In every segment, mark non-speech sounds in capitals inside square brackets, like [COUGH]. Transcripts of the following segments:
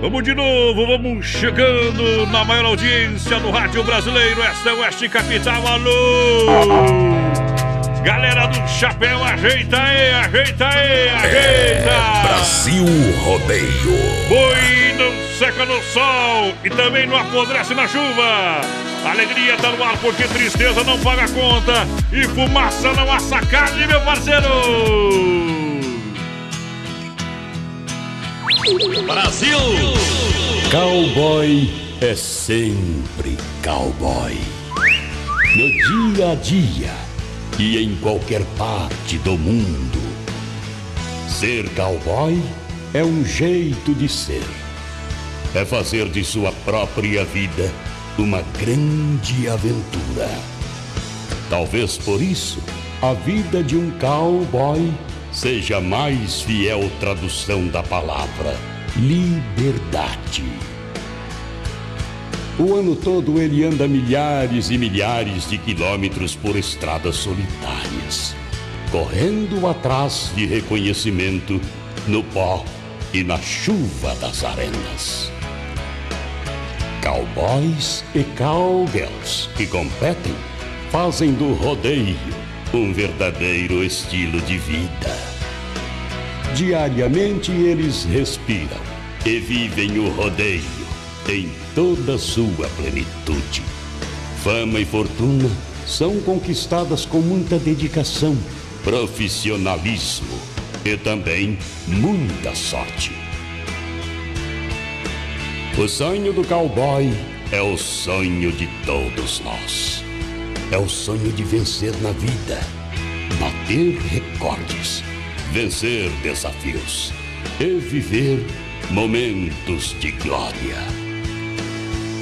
Vamos de novo, vamos chegando na maior audiência do rádio brasileiro, esta é Oeste Capital, alô! Galera do chapéu, ajeita aí, ajeita aí, ajeita! É Brasil Rodeio. Boi não seca no sol e também não apodrece na chuva. Alegria tá no ar porque tristeza não paga conta e fumaça não assa carne, meu parceiro! Brasil! Cowboy é sempre cowboy. No dia a dia e em qualquer parte do mundo. Ser cowboy é um jeito de ser. É fazer de sua própria vida uma grande aventura. Talvez por isso a vida de um cowboy seja mais fiel tradução da palavra liberdade. O ano todo ele anda milhares e milhares de quilômetros por estradas solitárias, correndo atrás de reconhecimento no pó e na chuva das arenas. Cowboys e cowgirls que competem fazem do rodeio um verdadeiro estilo de vida. Diariamente eles respiram e vivem o rodeio em toda sua plenitude. Fama e fortuna são conquistadas com muita dedicação, profissionalismo e também muita sorte. O sonho do cowboy é o sonho de todos nós. É o sonho de vencer na vida, bater recordes, vencer desafios e viver momentos de glória.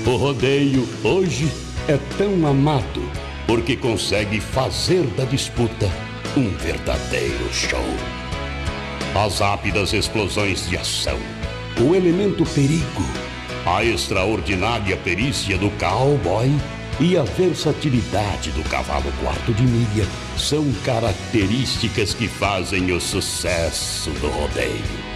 O rodeio hoje é tão amado porque consegue fazer da disputa um verdadeiro show. As rápidas explosões de ação, o elemento perigo, a extraordinária perícia do cowboy e a versatilidade do cavalo quarto de milha são características que fazem o sucesso do rodeio.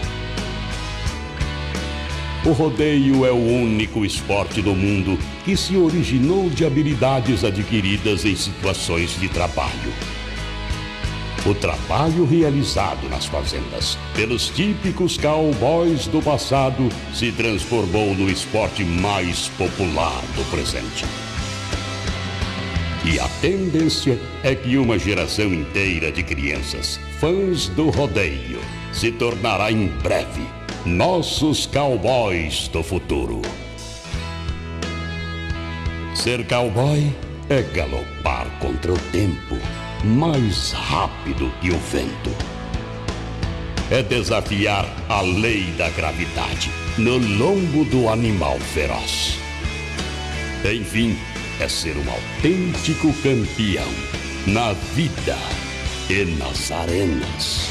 O rodeio é o único esporte do mundo que se originou de habilidades adquiridas em situações de trabalho. O trabalho realizado nas fazendas pelos típicos cowboys do passado se transformou no esporte mais popular do presente. E a tendência é que uma geração inteira de crianças, fãs do rodeio, se tornará em breve nossos cowboys do futuro. Ser cowboy é galopar contra o tempo, mais rápido que o vento. É desafiar a lei da gravidade no lombo do animal feroz. Enfim, é ser um autêntico campeão na vida e nas arenas.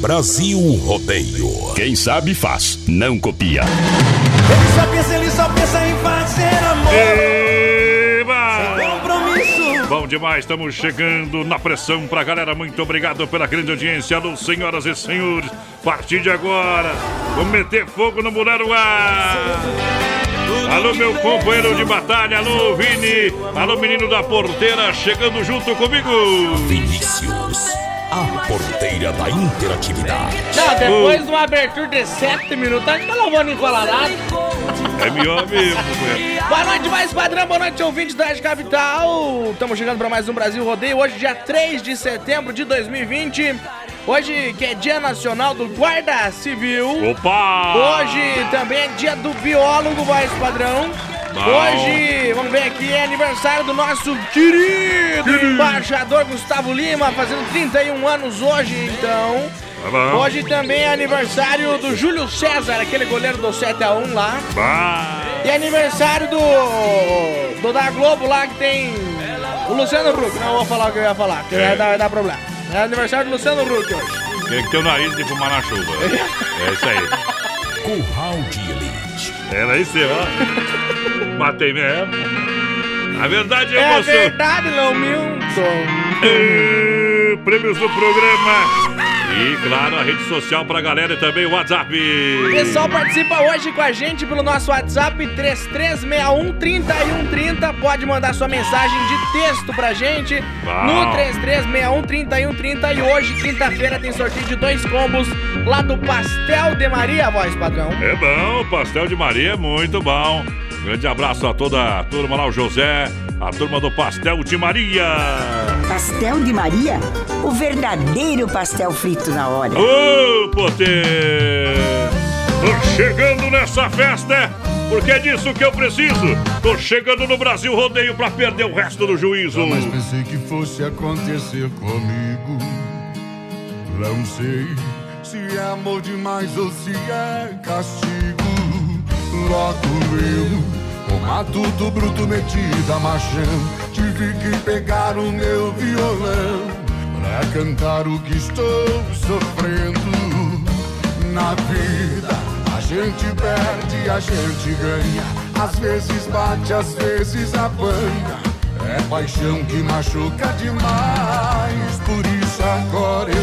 Brasil Rodeio. Quem sabe faz, não copia. Ele só pensa, ele só pensa em fazer amor. Eba! Sem compromisso. Bom demais, estamos chegando na pressão pra galera. Muito obrigado pela grande audiência, alô, senhoras e senhores. A partir de agora, vamos meter fogo no Muraruá. Alô, meu companheiro de batalha, alô, Vini. Alô, menino da porteira, chegando junto comigo. Vinícius, a porteira da interatividade. Não, depois de uma abertura de 7 minutos, a gente tá lavando encolarado. É melhor mesmo, companheiro. Boa noite, mais padrão, boa noite, ouvintes da Rádio Capital. Estamos chegando para mais um Brasil Rodeio, hoje, dia 3 de setembro de 2020. Hoje, que é Dia Nacional do Guarda Civil. Opa! Hoje também é dia do biólogo, voz padrão. Hoje, vamos ver aqui, é aniversário do nosso querido embaixador Gustavo Lima, fazendo 31 anos hoje, então. Tá. Hoje também é aniversário do Júlio César, aquele goleiro do 7x1 lá. Bah. E é aniversário do, do da Globo lá que tem o Luciano Huck. Não vou falar o que eu ia falar, que vai dar, vai dar problema. É aniversário do Luciano Huck hoje. Tem que ter o nariz de fumar na chuva. É isso aí. Curral de Elite. Era isso aí, ó. Matei mesmo. A verdade é, É você. verdade, Lão Milton. Prêmios do programa. E, claro, a rede social pra galera e também o WhatsApp. O pessoal participa hoje com a gente pelo nosso WhatsApp 33613130. Pode mandar sua mensagem de texto pra gente Bom. no 33613130. E hoje, quinta-feira, tem sorteio de dois combos lá do Pastel de Maria, voz padrão. É bom, o pastel de Maria é muito bom. Grande abraço a toda a turma lá, o José, a turma do Pastel de Maria. Pastel de Maria? O verdadeiro pastel frito na hora. Ô, poder! Tô chegando nessa festa, porque é disso que eu preciso. Tô chegando no Brasil Rodeio pra perder o resto do juízo. Jamais pensei que fosse acontecer comigo. Não sei se é amor demais ou se é castigo. Logo eu, o matuto bruto metido a machão, tive que pegar o meu violão pra cantar o que estou sofrendo na vida. A gente perde, a gente ganha. Às vezes bate, às vezes apanha. É paixão que machuca demais. Por isso agora eu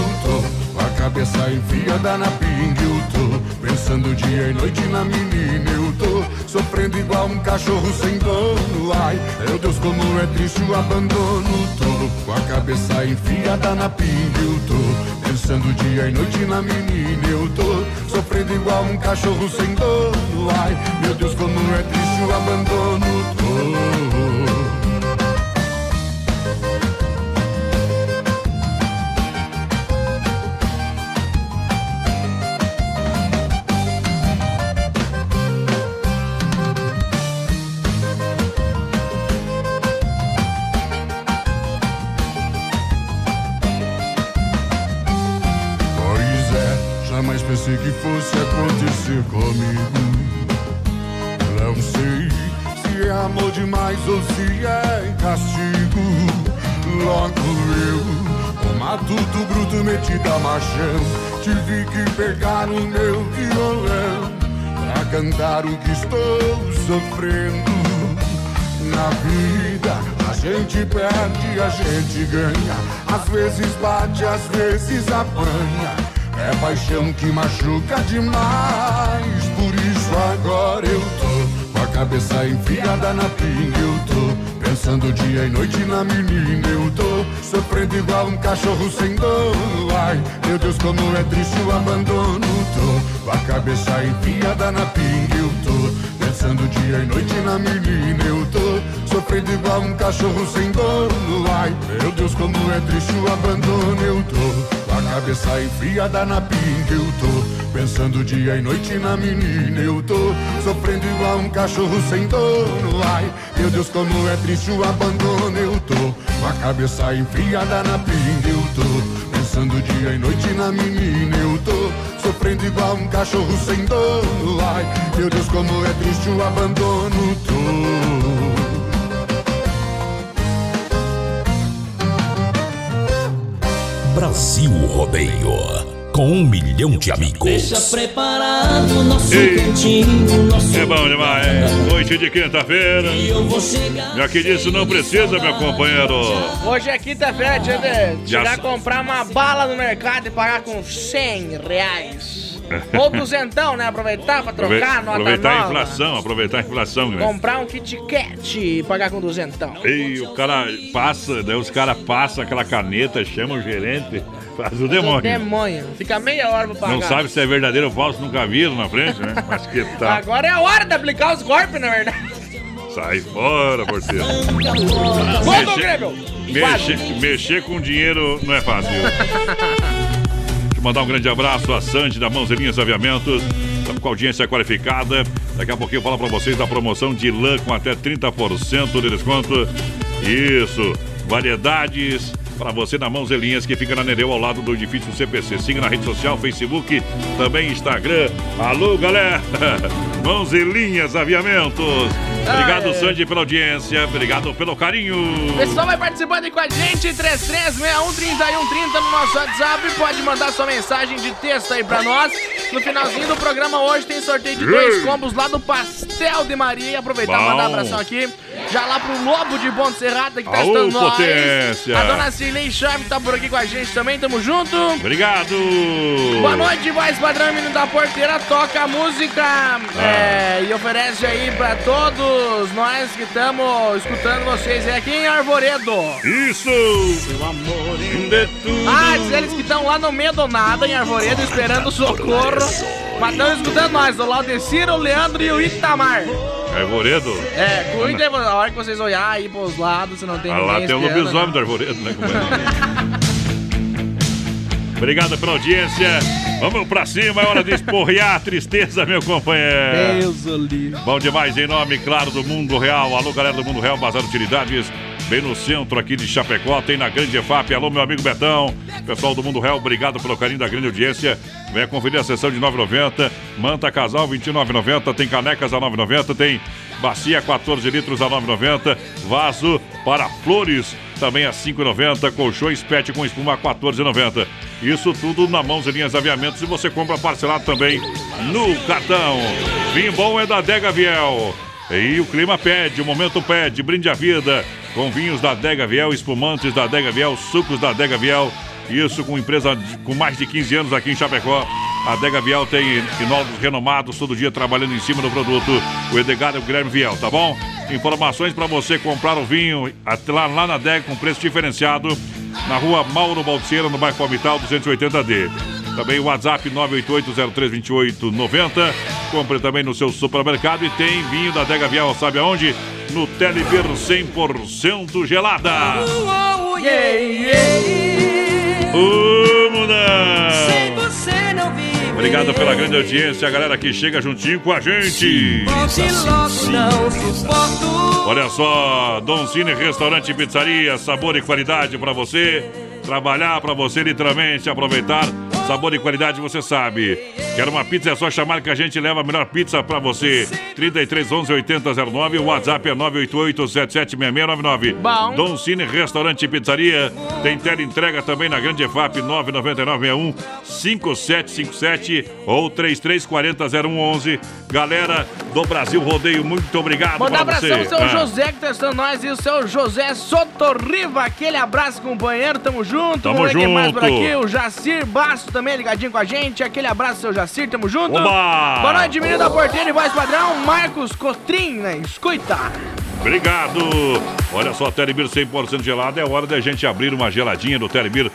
cabeça enfiada na pinga. Eu tô pensando dia e noite na menina. Eu tô sofrendo igual um cachorro sem dono. Ai, meu Deus, como é triste o abandono. Tô com a cabeça enfiada na pinga. Eu tô pensando dia e noite na menina. Eu tô sofrendo igual um cachorro sem dono. Ai, meu Deus, como é triste o abandono. Tô. Comigo. Não sei se é amor demais ou se é castigo. Logo eu, o matuto bruto metido a machão, tive que pegar o meu violão pra cantar o que estou sofrendo. Na vida a gente perde, a gente ganha. Às vezes bate, às vezes apanha. É paixão que machuca demais. Por isso agora eu tô com a cabeça enfiada na pinga. Eu tô pensando dia e noite na menina. Eu tô sofrendo igual um cachorro sem dono. Ai, meu Deus, como é triste o abandono. Tô com a cabeça enfiada na pinga. Eu tô Pensando dia e noite na menina eu tô Sofrendo igual um cachorro sem dono Ai, meu Deus, como é triste o abandono eu tô A cabeça enfiada na pinga eu tô Pensando dia e noite na menina eu tô Sofrendo igual um cachorro sem dono. Ai, meu Deus, como é triste o abandono eu tô a cabeça enfiada na pinga eu tô Pensando dia e noite na menina eu tô Sofrendo igual um cachorro sem dono. Ai, meu Deus, como é triste o abandono Tô Brasil Rodeio. Com um milhão de amigos. Deixa preparado nosso cantinho, nosso É bom demais. Noite de quinta-feira. Já que disso não precisa, meu companheiro. Hoje é quinta-feira, dia de Já comprar uma bala no mercado e pagar com 100 reais. [LAUGHS] Ou duzentão, né? Aproveitar pra trocar, nota aproveitar a nova. inflação, aproveitar a inflação, né? Comprar um Kit Kat e pagar com duzentão. E o cara passa, daí os caras passam aquela caneta, chamam o gerente, faz o demônio. demônio. Fica meia hora pra pagar. Não sabe se é verdadeiro ou falso, nunca viram na frente, né? Mas que tá. Agora é a hora de aplicar os golpes, na verdade. Sai fora, porteiro. Do Grêmio! Mexer, mexer com dinheiro não é fácil. [LAUGHS] Mandar um grande abraço a Sandy da Mãozinhas Aviamentos. Estamos com audiência qualificada. Daqui a pouquinho eu falo para vocês da promoção de lã com até 30% de desconto. Isso, variedades para você na Mãozelinhas, que fica na Nereu, ao lado do edifício CPC. Siga na rede social, Facebook, também Instagram. Alô, galera! [LAUGHS] Mãozelinhas Aviamentos. Obrigado. Sandy, pela audiência. Obrigado pelo carinho. O pessoal vai participando aí com a gente, 33613130 no nosso WhatsApp. Pode mandar sua mensagem de texto aí pra nós. No finalzinho do programa hoje tem sorteio de dois combos lá do Pastel de Maria. E aproveitar e mandar um abração aqui. Já lá pro Lobo de Bom Serrata que tá Aô, estando nós. potência. A dona Cirlei Chave tá por aqui com a gente também, tamo junto. Obrigado! Boa noite, voz padrão, menino da porteira, toca a música Ah. é, e oferece aí pra todos nós que estamos escutando vocês aí aqui em Arvoredo. Isso! De tudo. Ah, diz eles que estão lá no meio do nada, em Arvoredo, esperando socorro. Mas estão escutando nós, o Laudecir, o Leandro e o Itamar. Arvoredo? É, cuidem, a hora que vocês olhar aí pros lados, se não tem Ah, ninguém lá tem o espiando, lobisomem né? do Arvoredo, né? [LAUGHS] Obrigado pela audiência. Vamos pra cima, é hora de esporrear a tristeza, meu companheiro. Deus o livre. Bom demais, em nome, claro, do Mundo Real. Alô, galera do Mundo Real, Bazar Utilidades. Bem no centro aqui de Chapecó, tem na Grande EFAP. Alô, meu amigo Betão. Pessoal do Mundo Real, obrigado pelo carinho da grande audiência. Venha conferir a sessão de 9,90. Manta Casal, 29,90. Tem canecas a 9,90. Tem bacia 14 litros a 9,90. Vaso para flores também a 5,90. Colchões pet com espuma a 14,90. Isso tudo na mãos e linhas aviamentos e você compra parcelado também no cartão. Vinho bom é da Dega Viel. E o clima pede, o momento pede, brinde a vida com vinhos da Dega Viel, espumantes da Dega Viel, sucos da Dega Viel. Isso com empresa com mais de 15 anos aqui em Chapecó. A Dega Viel tem enólogos renomados todo dia trabalhando em cima do produto. O Edgar e o Guilherme Viel, tá bom? Informações para você comprar o vinho lá, lá na Dega com preço diferenciado. Na rua Mauro Balseira, no bairro Palmital, 280D. Também o WhatsApp 988032890. Compre também no seu supermercado e tem vinho da Dega Viel, sabe aonde? No Telebir 100% gelada. Ô, mudar! Sem você não vive. Obrigado pela grande audiência, a galera que chega juntinho com a gente. Volte logo, não suporto. Olha só, Don Cine Restaurante e Pizzaria, sabor e qualidade para você. Trabalhar para você, literalmente, aproveitar. Sabor e qualidade, você sabe. Quer uma pizza? É só chamar que a gente leva a melhor pizza para você. 33 11 80 09, o WhatsApp é 988 776699. Bom. Don Cine Restaurante e Pizzaria. Tem tela entrega também na Grande EFAP 99961 5757 ou 3340 0111. Galera do Brasil Rodeio, muito obrigado Manda pra abração ao seu Ah. José que tá estando nós e o seu José Sotorriva. Aquele abraço, companheiro. Tamo junto. Tamo Vamos quem mais por junto. aqui. O Jacir Basso também ligadinho com a gente. Aquele abraço, seu Jacir. Tamo junto. Oba! Boa noite, menino da porteira e voz padrão. Marcos Cotrim, né? Escuta. Obrigado! Olha só, Telebir 100% gelada. É hora da gente abrir uma geladinha do Telebir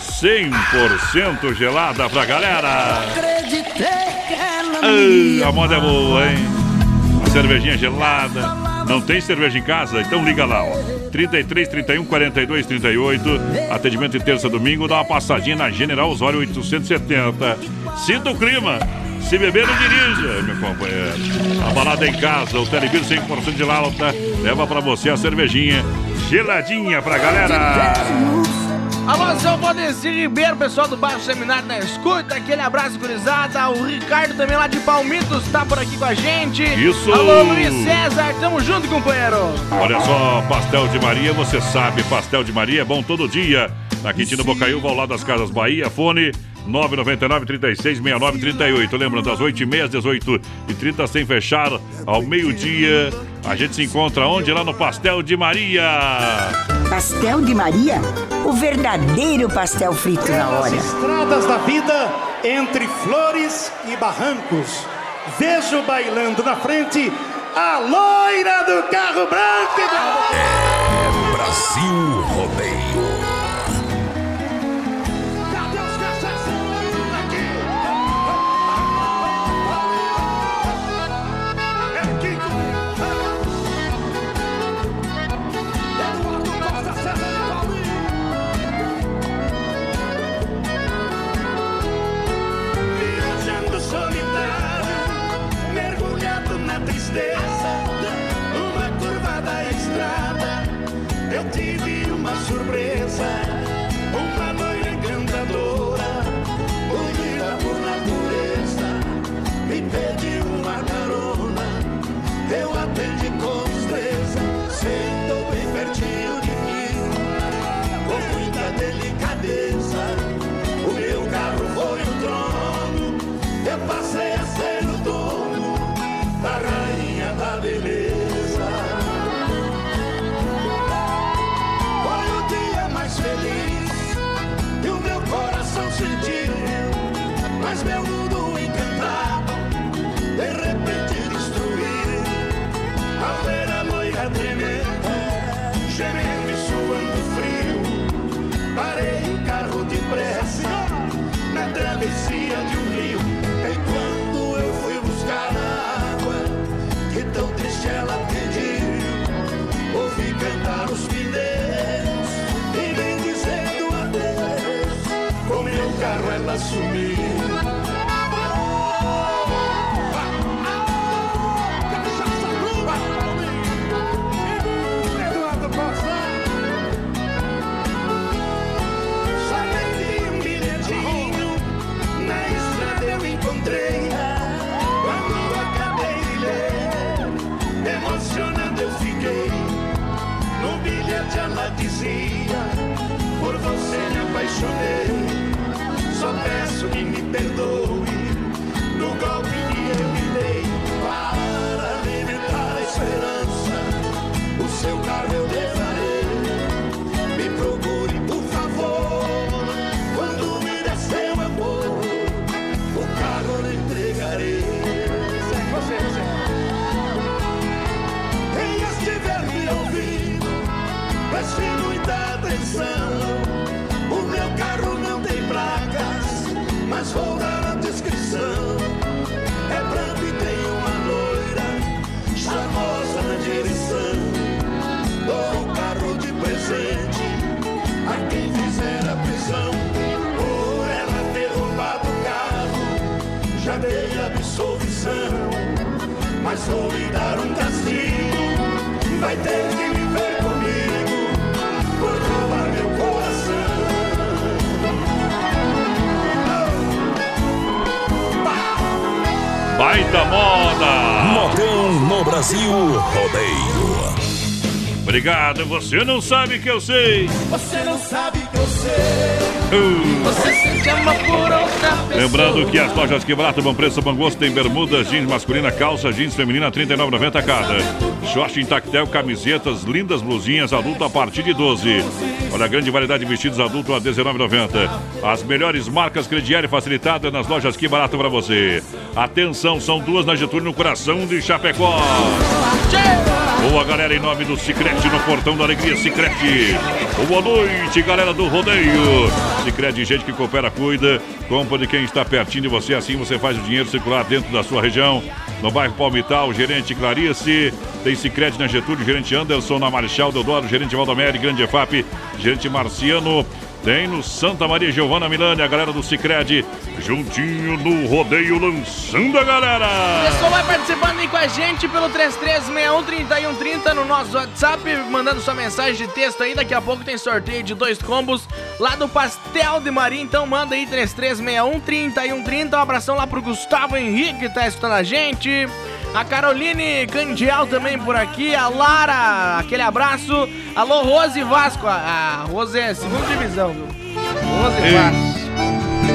100% gelada pra galera. Acreditei que ela Ai, a moda é boa, hein? A cervejinha gelada. Não tem cerveja em casa? Então liga lá, ó. 33 31 42 38. Atendimento de terça domingo. Dá uma passadinha na General Osório 870. Sinta o clima. Se beber, não dirija, meu companheiro. A balada é em casa, o Telebir 100% gelada. Leva pra você a cervejinha geladinha pra galera. Alô, seu Valdecir Ribeiro, pessoal do Baixo Seminário na escuta. Aquele abraço, gurizada. O Ricardo também lá de Palmitos tá por aqui com a gente. Isso. Alô, Luiz César. Tamo junto, companheiro. Olha só, pastel de Maria, você sabe, pastel de Maria é bom todo dia. na Quintino Bocaiúva, ao lado das Casas Bahia. Fone 999 36 69 38. Lembrando, às 8h30, às 18h30, sem fechar, ao meio-dia. A gente se encontra onde? Lá no Pastel de Maria. Pastel de Maria? O verdadeiro pastel frito na hora. estradas da vida entre flores e barrancos. Vejo bailando na frente a loira do carro branco. É Brasil Rodeio. Por você me apaixonei. Só peço que me perdoe Mas vou lhe dar um castigo, vai ter que viver comigo por roubar meu coração. Baita moda! Modão no Brasil Rodeio. Obrigado, você não sabe que eu sei. Você não sabe que eu sei. Você amor por outra pessoa. Lembrando que as lojas que barato, bom preço, bom gosto, tem bermudas, jeans masculina, calça, jeans feminina, R$ 39,90 cada. Short em tactel, camisetas, lindas blusinhas, adulto a partir de 12. Olha a grande variedade de vestidos adulto a R$ 19,90. As melhores marcas crediário facilitada nas lojas que barato para você. Atenção, são duas na Getúlio no coração de Chapecó. Boa galera, em nome do Cicrete no Portão da Alegria Cicrete. Boa noite, galera do rodeio. Cicrete, gente que coopera, cuida, compra de quem está pertinho de você, assim você faz o dinheiro circular dentro da sua região. No bairro Palmital, gerente Clarice, tem Cicrete na Getúlio, gerente Anderson na Marechal Deodoro, gerente Valdomeri, Grande EFAP, gerente Marciano. Tem no Santa Maria Giovana Milani, a galera do Cicred, juntinho no rodeio, lançando a galera. O pessoal vai participando aí com a gente pelo 33613130 no nosso WhatsApp, mandando sua mensagem de texto aí. Daqui a pouco tem sorteio de dois combos lá do Pastel de Maria. Então manda aí 33613130. Um abração lá pro Gustavo Henrique que tá escutando a gente. A Caroline Candiel também por aqui. A Lara, aquele abraço. Alô, Rose Vasco. A, Rose é segunda divisão, viu? Rose Ei. Vasco.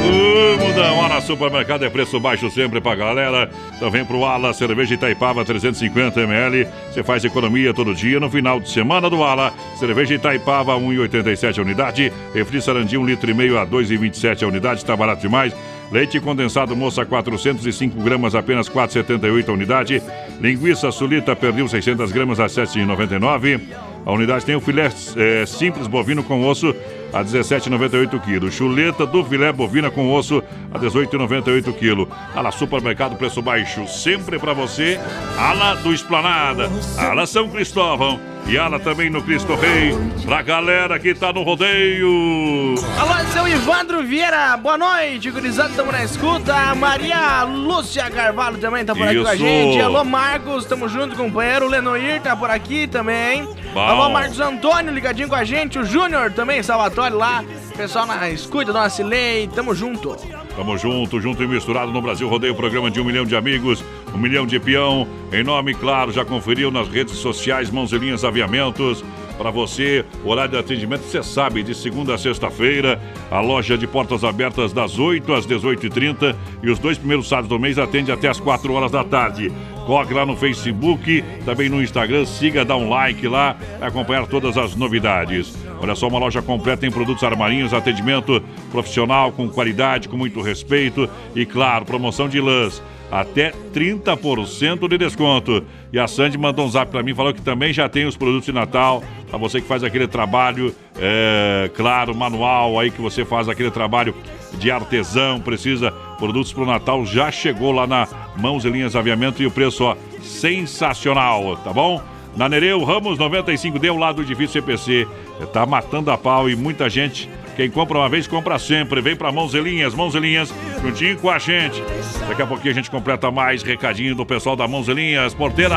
Ô, Mudão, Ala Supermercado é preço baixo sempre pra galera. Também pro Ala, cerveja Itaipava 350ml. Você faz economia todo dia no final de semana do Ala. Cerveja Itaipava 1,87 a unidade. Refri Sarandi 1 litro e meio a 2,27 a unidade. Tá barato demais. Leite condensado moça 405 gramas, apenas 4,78 a unidade. Linguiça sulita perdeu 600 gramas a 7,99. A unidade tem o filé eh, simples bovino com osso a 17,98 kg. Chuleta do filé bovina com osso a 18,98 kg. Ala Supermercado, preço baixo sempre para você. Ala do Esplanada, Ala São Cristóvão e Ala também no Cristo Rei. Pra galera que tá no rodeio. Alô, seu Ivandro Vieira, boa noite, gurizada, estamos na escuta. A Maria Lúcia Carvalho também tá por aqui com a gente. Alô, Marcos, tamo junto, companheiro. O Lenoir tá por aqui também. Bom. Alô, Marcos Antônio, ligadinho com a gente. O Júnior também, Salvatore lá. Pessoal na escuta, Dona Cilei, tamo junto. Tamo junto, junto e misturado no Brasil Rodeio, programa de um milhão de amigos, um milhão de peão. Em nome, claro, já conferiu nas redes sociais, Mãos e Linhas Aviamentos. Para você, horário de atendimento, você sabe, de segunda a sexta-feira, a loja de portas abertas das 8 às 18h30 e os dois primeiros sábados do mês atende até as 4 horas da tarde. Corre lá no Facebook, também no Instagram, siga, dá um like lá, acompanhar todas as novidades. Olha só, uma loja completa em produtos armarinhos, atendimento profissional, com qualidade, com muito respeito e, claro, promoção de lãs. Até 30% de desconto. E a Sandy mandou um zap pra mim, falou que também já tem os produtos de Natal. Pra você que faz aquele trabalho, é, claro, manual, aí que você faz aquele trabalho de artesão, precisa produtos pro Natal, já chegou lá na Mãos e Linhas Aviamento e o preço, ó, sensacional, tá bom? Na Nereu Ramos 95D, ao lado do edifício CPC. Tá matando a pau e muita gente. Quem compra uma vez, compra sempre. Vem pra Mãos e Linhas, Mãos e Linhas, juntinho com a gente. Daqui a pouquinho a gente completa mais recadinho do pessoal da Mãos e Linhas. Porteira!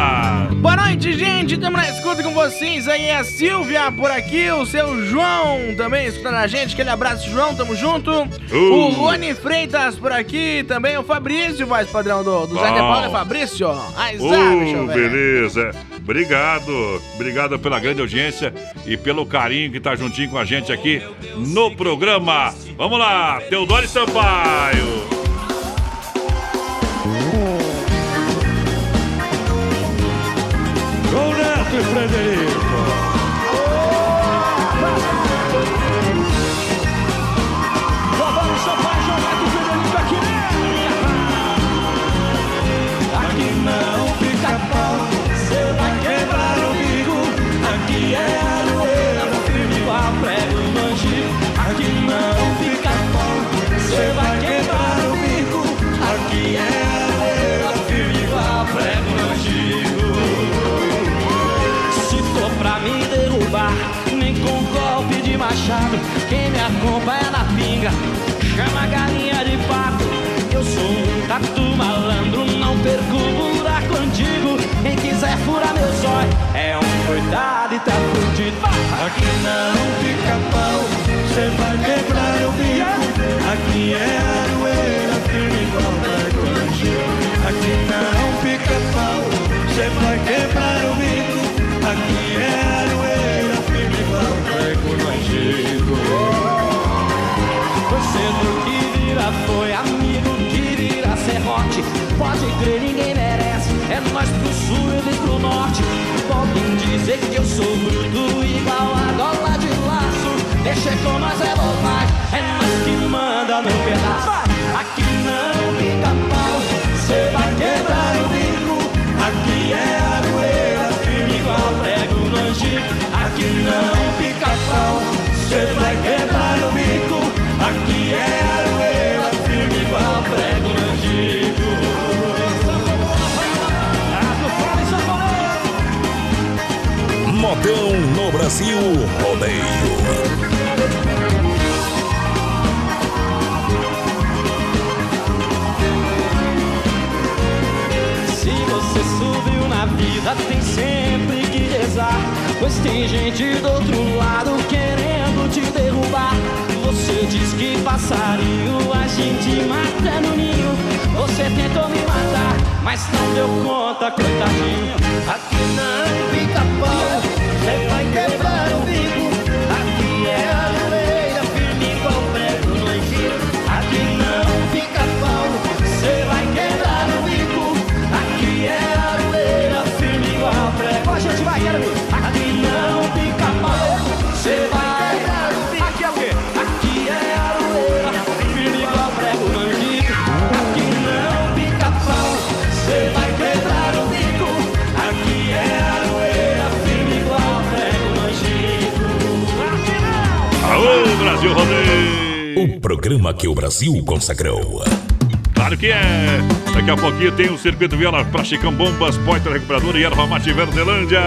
Boa noite, gente. Estamos na escuta com vocês. Aí é a Silvia por aqui, o seu João também escutando a gente. Aquele abraço, João. Tamo junto. O Rony Freitas por aqui também. O Fabrício, voz padrão do, do Zé de Bom. Paulo. É Fabrício? Ai, eu ver. beleza. Obrigado. Obrigado pela grande audiência e pelo carinho que tá juntinho com a gente aqui no programa. Vamos lá, Teodoro Sampaio. Com Neto e Frederico. Aqui não fica pau, cê vai quebrar o bico. Aqui é aroeira, firme igual antigo. Aqui não fica pau, cê vai quebrar o bico. Aqui é aroeira, firme igual antigo. Você do que vira foi amigo que vira serrote. Pode crer, ninguém merece. É nós pro sul eles pro norte. Podem dizer que eu sou bruto igual a gola de laço. Deixa com nós é bobagem. É nós que manda no pedaço. Aqui não fica pau. Cê vai quebrar o bico. Aqui é aroeira, firme igual prego no antigo. Aqui não fica pau. Cê vai quebrar Modão no Brasil Rodeio. Se você subiu na vida, tem sempre que rezar. Pois tem gente do outro lado querendo te derrubar. Você diz que passarinho a gente mata no ninho. Você tentou me matar, mas não deu conta, coitadinho. Aqui não Rodeio! O programa que o Brasil consagrou. Claro que é! Daqui a pouquinho tem o Circuito Viola para Chicão Bombas, Poitra Recuperadora e Erva Mate Verdelândia.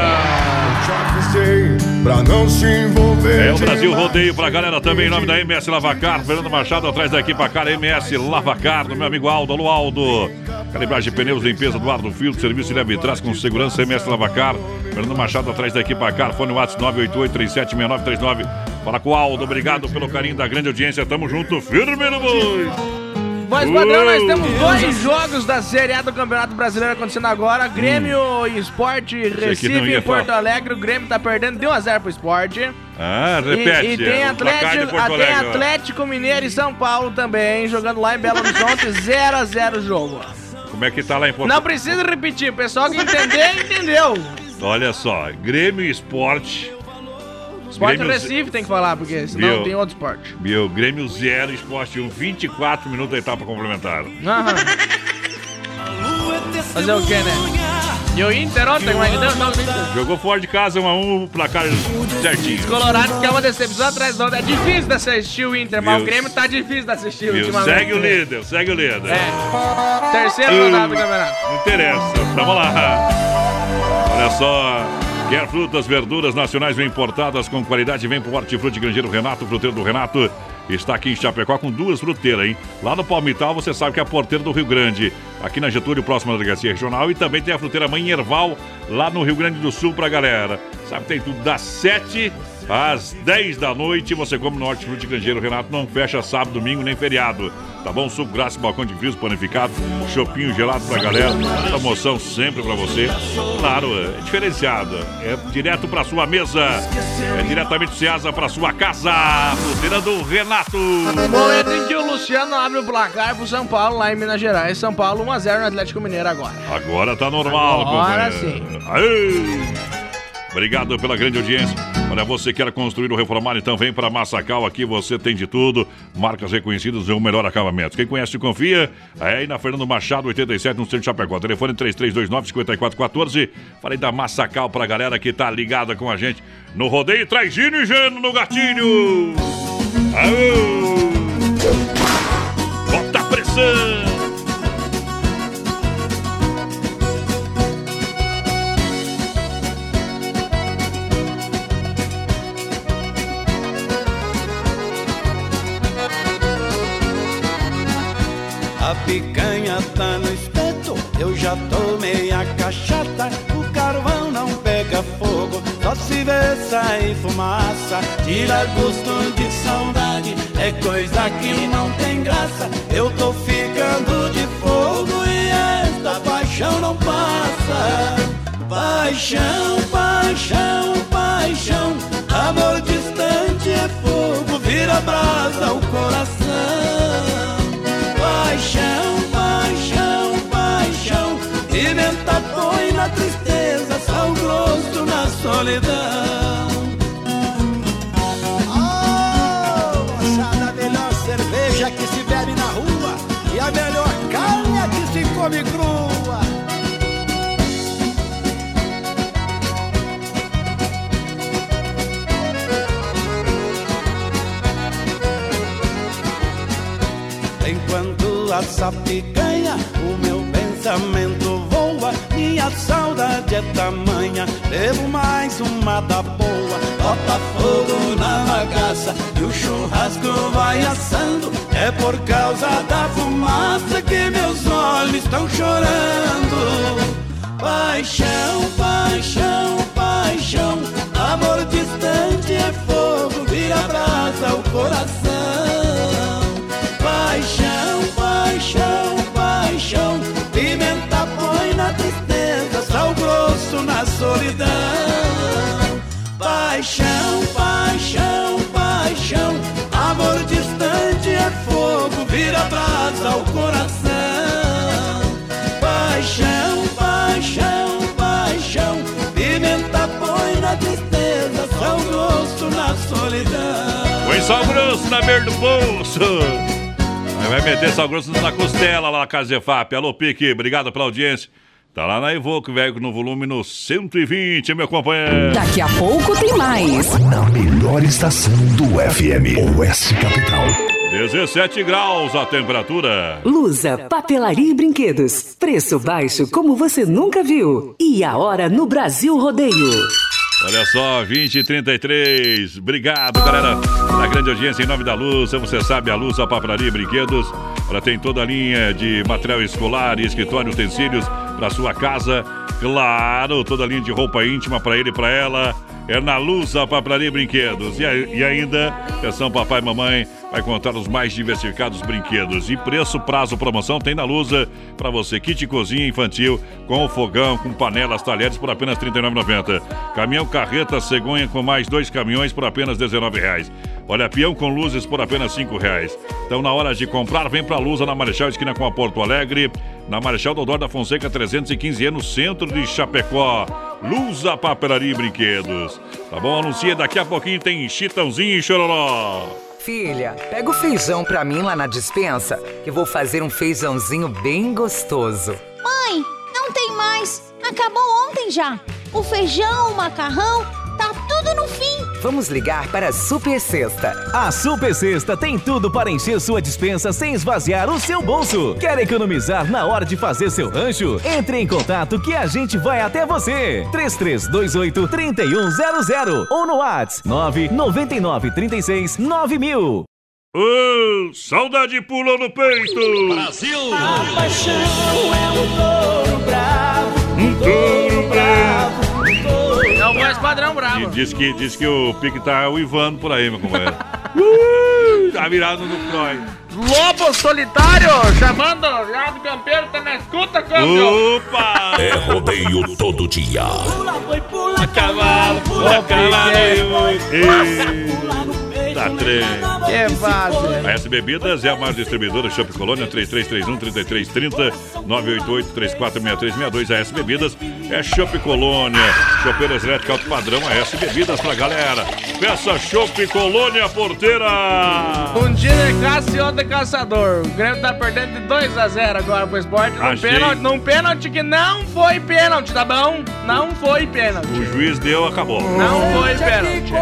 Pra não se envolver É o Brasil Rodeio pra galera também, em nome da MS Lavacar, Fernando Machado atrás da equipe cara MS Lavacar, do meu amigo Aldo, alô Aldo. Calibragem de pneus, limpeza do ar do filtro, serviço de leve e trás com segurança MS Lavacar. Fernando Machado atrás da equipe Car, fone WhatsApp 988-376939. Fala com o Aldo, obrigado pelo carinho da grande audiência, tamo junto, firme no boi. Mas, padrão, nós Uh, temos dois jogos da Série A do Campeonato Brasileiro acontecendo agora. Grêmio e Esporte Recife e Porto falar. Alegre. O Grêmio tá perdendo de 1x0 pro Esporte. Ah, E, repete. e tem, é, Atlético, ah, tem. Atlético Mineiro e São Paulo também, jogando lá em Belo Horizonte, [LAUGHS] 0x0 o jogo. Como é que tá lá em Porto Não precisa repetir, o pessoal que entender, entendeu. Olha só, Grêmio e Esporte. Esporte Grêmio Recife tem que falar, porque senão Viu? tem outro esporte. Meu, Grêmio 0, Esporte 1, 24 minutos da etapa complementar. Aham. Fazer o quê, né? E o Inter ontem, como é que deu? Não, o Inter. Jogou fora de casa 1 a 1 o placar certinho. Os Colorados que é uma decepção atrás da outra. É difícil de assistir o Inter, mas o Grêmio tá difícil de assistir Viu? ultimamente. Segue o líder, segue o líder. É. Terceiro rodada do campeonato. Não interessa, vamos lá. Olha só. Quer frutas, verduras nacionais bem importadas com qualidade? Vem pro Hortifruti Grangeiro Renato, fruteiro do Renato. Está aqui em Chapecó com duas fruteiras, hein? Lá no Palmital você sabe que é a porteira do Rio Grande. Aqui na Getúlio, próxima da Delegacia Regional. E também tem a fruteira Mãe Erval, lá no Rio Grande do Sul pra galera. Sabe, tem tudo das 7 às 10 da noite. Você come no Hortifruti Grangeiro Renato. Não fecha sábado, domingo nem feriado. Tá bom? Suco graça, balcão de frios panificado, chopinho gelado pra galera. Promoção sempre pra você. Claro, é diferenciado. É direto pra sua mesa. É diretamente do Ceasa pra sua casa. Fruteira do Renato. Momento em que o Luciano abre o placar pro São Paulo lá em Minas Gerais. São Paulo 1x0 no Atlético Mineiro agora. Agora tá normal, Agora companheiro. Aê! Obrigado pela grande audiência. Olha, você quer construir ou reformar, então vem para Massacal. Aqui você tem de tudo. Marcas reconhecidas e o melhor acabamento. Quem conhece, confia. É aí na Fernando Machado, 87, no centro de Chapecó. Telefone 3329-5414. Falei da Massacal pra galera que tá ligada com a gente no rodeio. Traz Gino e Geno no gatinho. Aô! Bota a pressão! Picanha tá no espeto, eu já tomei a cachaça. O carvão não pega fogo, só se vê sair fumaça. Tira gosto de saudade, é coisa que não tem graça. Eu tô ficando de fogo e esta paixão não passa. Paixão, paixão, paixão, amor distante é fogo, vira brasa o coração. Põe na tristeza Sal grosso na solidão Oh, moçada, a melhor cerveja que se bebe na rua E a melhor carne é que se come crua. Enquanto essa picanha, o meu pensamento minha saudade é tamanha. Devo mais uma da boa, bota fogo na bagaça e o churrasco vai assando. É por causa da fumaça que meus olhos estão chorando. Paixão, paixão, paixão, amor distante é fogo, vira brasa o coração. solidão. Paixão, paixão, paixão, amor distante é fogo, vira brasa ao coração. Paixão, paixão, paixão, pimenta põe na tristeza, sal grosso na solidão. Põe sal grosso na beira do bolso. Vai meter sal grosso na costela lá, Casefap. Alô, Pique, obrigado pela audiência. Tá lá na Evoque, velho, no volume no 120, meu companheiro. Daqui a pouco tem mais. Na melhor estação do FM, Oeste Capital. 17 graus a temperatura. Lusa, papelaria e brinquedos. Preço baixo como você nunca viu. E a hora no Brasil Rodeio. Olha só, 20 e 33. Obrigado, galera, da grande audiência em nome da Lusa. Você sabe, a Lusa Papelaria e Brinquedos. Ela tem toda a linha de material escolar e escritório, utensílios para sua casa. Claro, toda a linha de roupa íntima para ele e para ela. É na Lusa Papelaria e Brinquedos. E, a- e ainda, atenção, papai e mamãe, vai contar os mais diversificados brinquedos. E preço, prazo, promoção tem na Lusa para você. Kit cozinha infantil com fogão, com panelas, talheres por apenas R$ 39,90. Caminhão carreta cegonha com mais dois caminhões por apenas R$ 19,00. Olha, peão com luzes por apenas R$ 5,00. Então, na hora de comprar, vem pra Lusa na Marechal Esquina com a Porto Alegre. Na Marechal Dodor da Fonseca 315 no centro de Chapecó. Lusa Papelaria e Brinquedos. Tá bom? Anuncia daqui a pouquinho tem Chitãozinho e Chororó. Filha, pega o feijão pra mim lá na dispensa, que eu vou fazer um feijãozinho bem gostoso. Mãe, não tem mais. Acabou ontem já. O feijão, o macarrão, tá tudo no fim. Vamos ligar para a Super Sexta. A Super Sexta tem tudo para encher sua dispensa sem esvaziar o seu bolso. Quer economizar na hora de fazer seu rancho? Entre em contato que a gente vai até você. 3328 3100 ou no WhatsApp 999 36 9000. Ô, saudade pulou no peito! Brasil! A paixão é um touro bravo, Um touro bravo. É bravo. E diz que, diz que o pique tá uivando por aí, meu companheiro. [LAUGHS] Uh, tá virado no Croy. Lobo solitário, chamando o viado campeiro, tá na escuta, câmbio. Opa! É rodeio todo dia. pula boi, pula Cavalo, pula cavalo. Tá trem. Que fácil. A S Bebidas é a maior distribuidora Shop Colônia 3331-3330 988-346362. A S Bebidas é Shop Colônia. Chopeiras elétricas alto padrão. A S Bebidas pra galera. Peça Shop Colônia Porteira. Um dia de caça e outro de caçador. O Grêmio tá perdendo de 2x0 agora pro esporte. Num pênalti, num pênalti que não foi pênalti, tá bom? Não foi pênalti. O juiz deu, acabou. Não foi pênalti.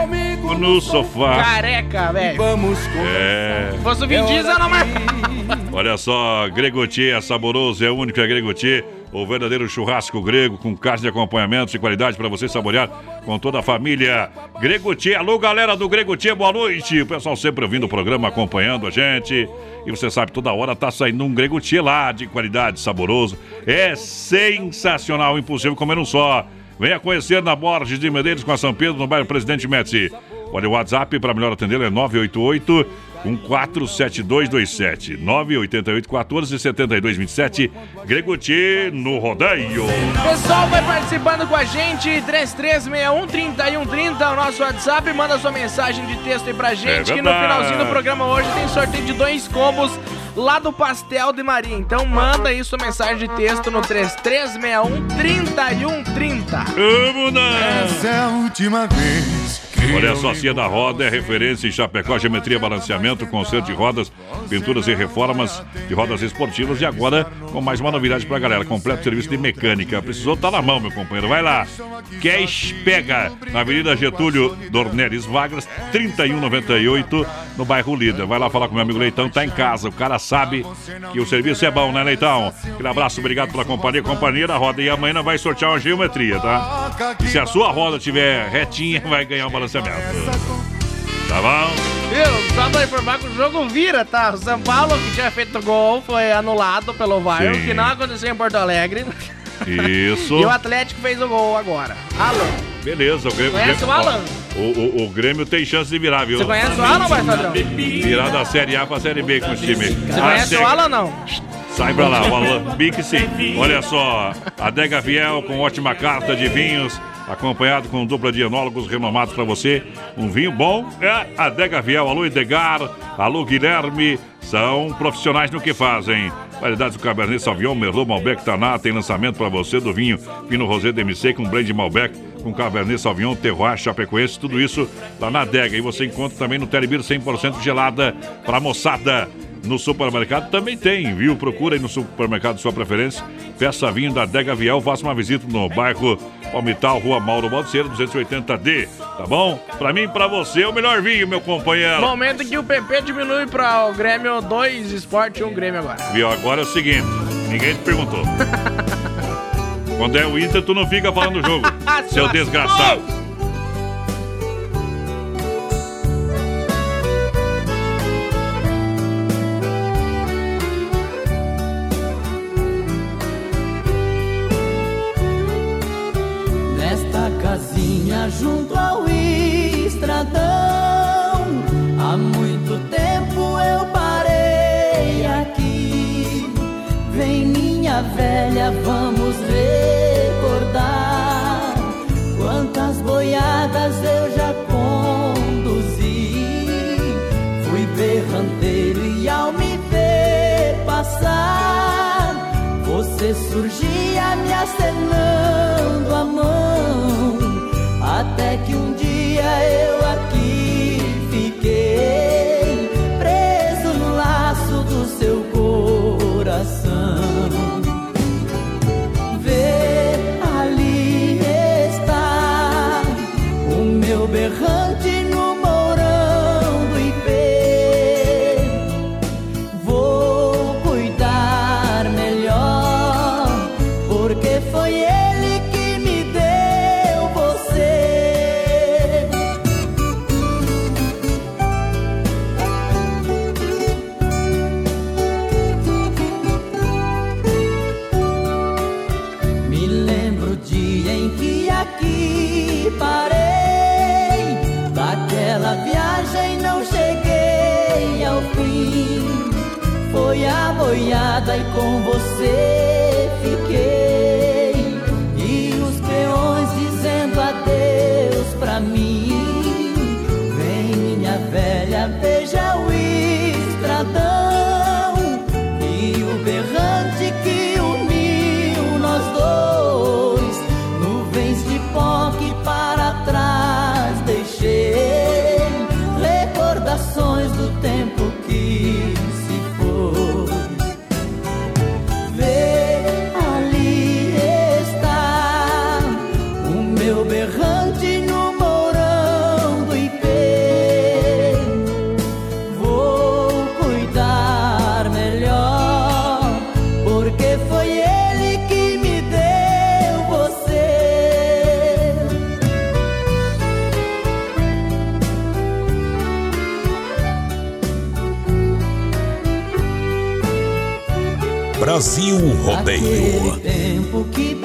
No sofá. Careca, velho. Vamos É. Se fosse o Vin Diesel, não marcava. [LAUGHS] Olha só, Gregotier é saboroso, é único, é Gregotier. O verdadeiro churrasco grego com carne de acompanhamento de qualidade para você saborear com toda a família. Gregotier, alô galera do Gregotier, boa noite. O pessoal sempre ouvindo o programa, acompanhando a gente. E você sabe, toda hora tá saindo um Gregotier lá de qualidade, saboroso. É sensacional, impossível comer um só. Venha conhecer na Borges de Medeiros com a São Pedro, no bairro Presidente Médici. Olha, o WhatsApp para melhor atender é 988 147227 988 14 7227 Gregotier no rodeio. Pessoal, vai participando com a gente, 3361-3130, o nosso WhatsApp, manda sua mensagem de texto aí pra gente, É que no finalzinho do programa hoje tem sorteio de dois combos lá do Pastel de Maria. Então manda aí sua mensagem de texto no 3361-3130. Vamos lá! Essa é a última vez que Olha só, Cia da Roda é referência em Chapecó, geometria, balanceamento, conserto de rodas, pinturas e reformas de rodas esportivas. E agora, com mais uma novidade pra galera: completo serviço de mecânica. Precisou, tá na mão, meu companheiro. Vai lá. Cash Pega, na Avenida Getúlio Dornelles Vargas, 3198, no bairro Líder. Vai lá falar com meu amigo Leitão, tá em casa. O cara sabe que o serviço é bom, né, Leitão? Aquele abraço, obrigado pela companhia, companhia da roda. E amanhã vai sortear uma geometria, tá? E se a sua roda tiver retinha, vai ganhar um balanceamento. Tá bom? Viu? Só pra informar que o jogo vira, tá? O São Paulo, que tinha feito gol, foi anulado pelo VAR, o Sim. que não aconteceu em Porto Alegre. Isso. [LAUGHS] E o Atlético fez o gol agora. Alan, Beleza, o Grêmio. Conhece o Alan? ó, O, o, o Grêmio tem chance de virar, viu? você conhece o Alan, vai, padrão? Virar da Série A pra Série B com esse time. Você conhece o Alan não? Sai pra lá, o Alan Bic sim. Olha só, a Dega Viel com ótima carta de vinhos acompanhado com dupla de enólogos renomados para você. Um vinho bom é a Adega Viel. Alô, Edgar. Alô, Guilherme. São profissionais no que fazem. Variedades do Cabernet Sauvignon, Merlot, Malbec, Taná. Tem lançamento para você do vinho Pino Rosé DMC com blend Malbec com Cabernet Sauvignon, Terroir, Chapecoense, tudo isso lá na adega. E você encontra também no Telebir 100% gelada para moçada. No supermercado também tem, viu? Procura aí no supermercado de sua preferência. Peça vinho da Adega Viel, faça uma visita no bairro Palmital, Rua Mauro Baldeiro, 280D. Tá bom? Pra mim e pra você é o melhor vinho, meu companheiro. Momento que o PP diminui para o Grêmio 2 Esporte 1 Grêmio agora. Viu? Agora é o seguinte: ninguém te perguntou. [LAUGHS] Quando é o Inter, tu não fica falando do jogo. [LAUGHS] seu desgraçado. Junto ao estradão, há muito tempo eu parei aqui. Vem minha velha, vamos recordar quantas boiadas eu já conduzi. Fui berranteiro e ao me ver passar, você surgia me acenando Rodeio. Aquele tempo que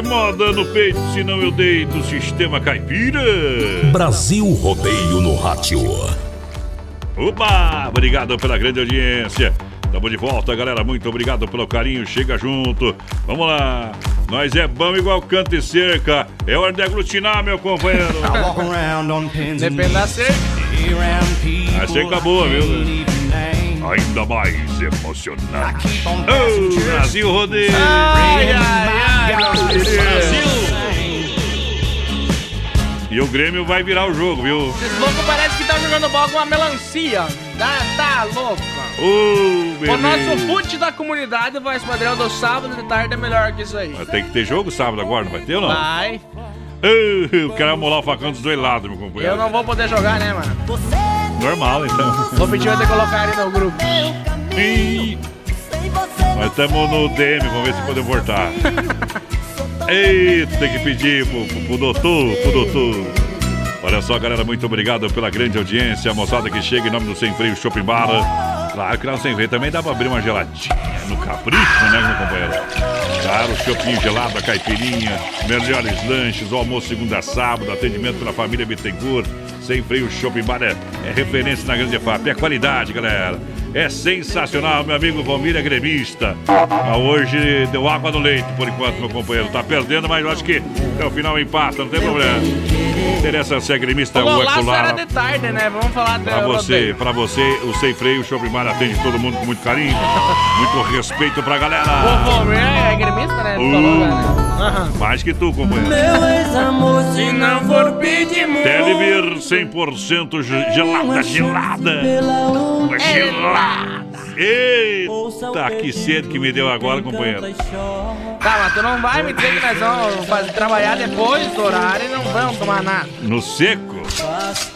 moda no peito, senão eu deito. Sistema Caipira. Brasil Rodeio no rádio. Opa! Obrigado pela grande audiência. Tamo de volta, galera. Muito obrigado pelo carinho. Chega junto. Vamos lá. Nós é bom igual canto e cerca. É hora de aglutinar, meu companheiro. Depende da cerca. A cerca boa, viu? Ainda mais emocionante. Ô, Brasil Rodeio! Ai, ai, ai! E o Grêmio vai virar o jogo, viu? Esse louco parece que tá jogando bola com uma melancia. Tá, tá louco. Ô, O nosso fute da comunidade, voz padrão do sábado de tarde é melhor que isso aí. Mas tem que ter jogo sábado agora, não vai ter ou não? Vai. Eu quero amolar o facão dos dois lados, meu companheiro. Eu não vou poder jogar, né, mano? Normal, então. Vou pedir pra colocar ele no grupo. Ih, Nós estamos no DM, vamos ver se podemos voltar. Eita, tem que pedir pro, pro, doutor, pro doutor. Olha só, galera, muito obrigado pela grande audiência. A moçada que chega em nome do Sem Freio Shopping Bar. Claro que lá no Sem Freio também dá pra abrir uma geladinha no capricho, né, meu companheiro? Claro, o shopping gelado, a caipirinha, melhores lanches, o almoço segunda a sábado, atendimento pela família Bittencourt. Sem Freio Shopping Bar é, é referência na Grande FAP. É qualidade, galera. É sensacional, meu amigo Valmir é gremista. Ah, hoje deu água no leite, por enquanto, meu companheiro. Tá perdendo, mas eu acho que até o final empata, não tem problema. Interessa se é gremista O ou é colar. de tarde, né? Vamos falar Pra do você, pra você, o Sem Freio Shopping Bar atende todo mundo com muito carinho, muito respeito pra galera. O Valmir é gremista, né? Uh. falou, já, né? Aham. Mais que tu, companheiro. ex-amor, se não for pedir muito. Televir 100% ge- gelada, gelada. Uma gelada. Eita, que sede que me deu agora, companheiro. Tá, mas tu não vai me dizer que nós vamos fazer, trabalhar depois do horário e não vamos tomar nada. No seco.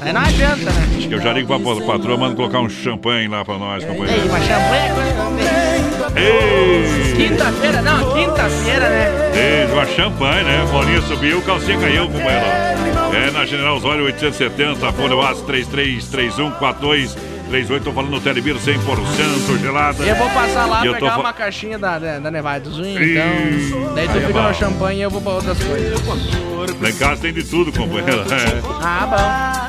Aí não adianta, né? Acho que eu já ligo pra pa- patroa, mando colocar um champanhe lá pra nós, Ei, companheiro. mas champanhe é coisa Ei! Quinta-feira, não, quinta-feira, né? Ei, uma champanhe, né? Bolinha subiu, calcinha caiu, companheiro. É na General Osório 870, fone WhatsApp 33314238. Tô falando Telebir 100% gelada. E eu vou passar lá E pegar uma caixinha da, da, da Nevada do Zwin, Ih, então. Daí tu aí é fica bom. no champanhe e eu vou pra outras coisas. Lá em casa tem de tudo, companheiro. É. Ah,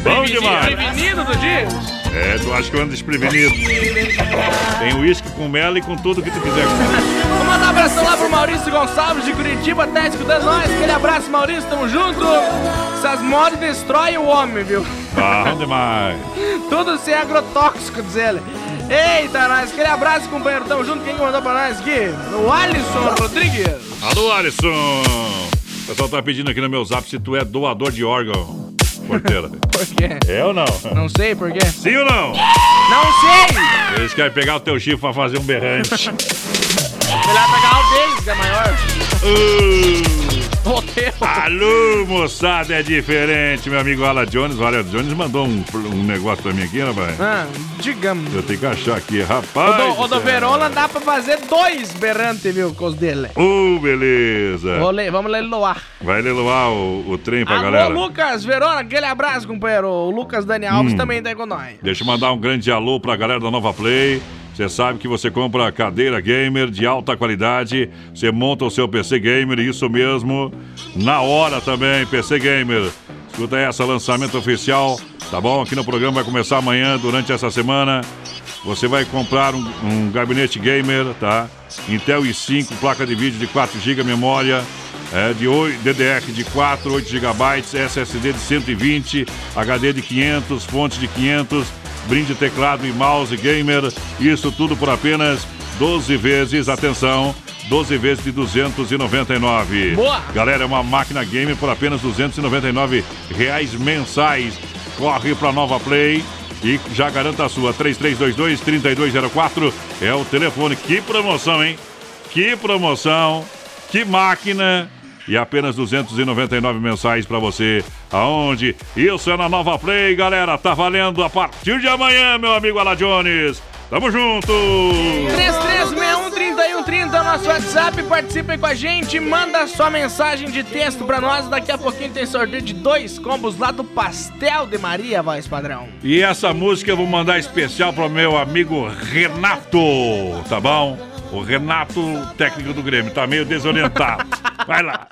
bom. Bom demais. Prevenido do dia? É, tu acha que eu ando desprevenido. Tem uísque com mel e com tudo que tu quiser. Vou mandar um abração lá pro Maurício Gonçalves de Curitiba, tá escutando nós. Aquele abraço, Maurício, tamo junto. Essas modas destroem o homem, viu? Bom demais. Tudo sem agrotóxico, diz ele. Eita, nós. Aquele abraço, companheiro. Tamo junto. Quem que mandou pra nós aqui? O Alisson Rodrigues. Alô, Alisson. O pessoal tá pedindo aqui no meu zap se tu é doador de órgão, porteira. [LAUGHS] Por quê? É ou não? Não sei por quê. Sim ou não? Não sei! Eles querem pegar o teu chifre pra fazer um berrante. [LAUGHS] Melhor pegar o deles, que é maior. O teu. Alô, moçada, é diferente. Meu amigo Ala Jones. O Ala Jones mandou um, um negócio pra mim aqui, rapaz. Ah, digamos. Eu tenho que achar aqui, O rapaz. do, o do Verona dá pra fazer dois berrantes, viu, com os dele. Ô, beleza. Vou le- vamos leiloar. Vai leiloar o, o trem pra Alô, galera. Lucas Verona, aquele abraço, companheiro. O Lucas Dani Alves Hum. também tá com nós. Deixa eu mandar um grande alô pra galera da Nova Play. Você sabe que você compra cadeira gamer de alta qualidade, você monta o seu PC gamer, isso mesmo, na hora também, PC gamer. Escuta essa, lançamento oficial, tá bom? Aqui no programa vai começar amanhã, durante essa semana. Você vai comprar um, um gabinete gamer, tá? Intel i5, placa de vídeo de 4 GB, memória é, de 8, DDR de 4, 8 GB, SSD de 120, HD de 500, fonte de 500, brinde teclado e mouse gamer. Isso tudo por apenas 12 vezes, atenção, 12 vezes de 299. Boa! Galera, é uma máquina gamer por apenas 299 reais mensais. Corre pra Nova Play e já garanta a sua 3322-3204 é o telefone. Que promoção, hein? Que promoção! Que máquina! E apenas 299 mensais pra você. Aonde? Isso é na Nova Play, galera. Tá valendo a partir de amanhã, meu amigo Ala Jones. Tamo junto! 3361-3130 é o nosso WhatsApp, participe com a gente, manda sua mensagem de texto pra nós. Daqui a pouquinho tem sorteio de dois combos lá do Pastel de Maria, voz padrão. E essa música eu vou mandar especial pro meu amigo Renato, tá bom? O Renato, técnico do Grêmio, tá meio desorientado. Vai lá.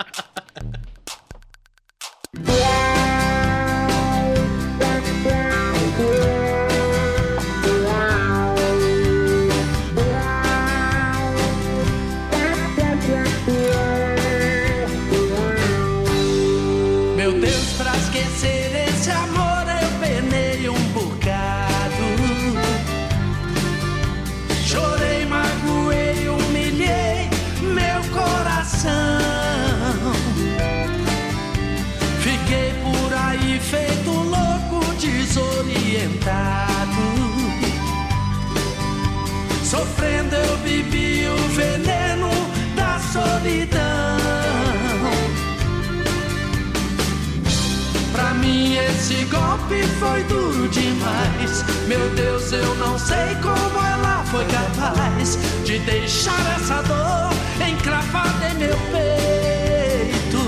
Golpe foi duro demais. Meu Deus, eu não sei como ela foi capaz de deixar essa dor encravada em meu peito.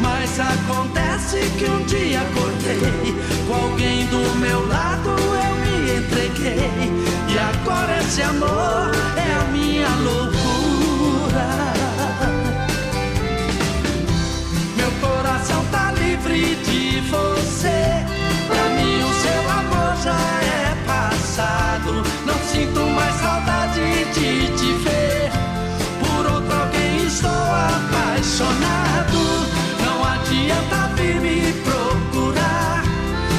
Mas acontece que um dia acordei com alguém do meu lado, eu me entreguei. E agora esse amor é a minha loucura. Meu coração te ver. Por outro alguém estou apaixonado. Não adianta vir me procurar,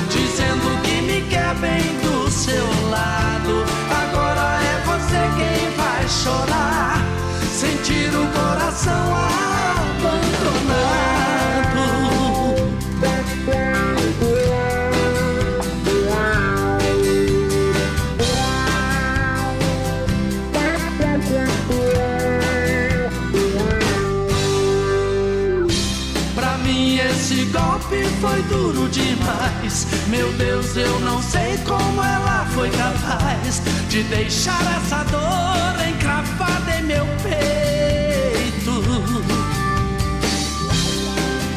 dizendo que me quer bem do seu lado. Agora é você quem vai chorar, sentir o coração abandonado. Meu Deus, eu não sei como ela foi capaz de deixar essa dor encravada em meu peito.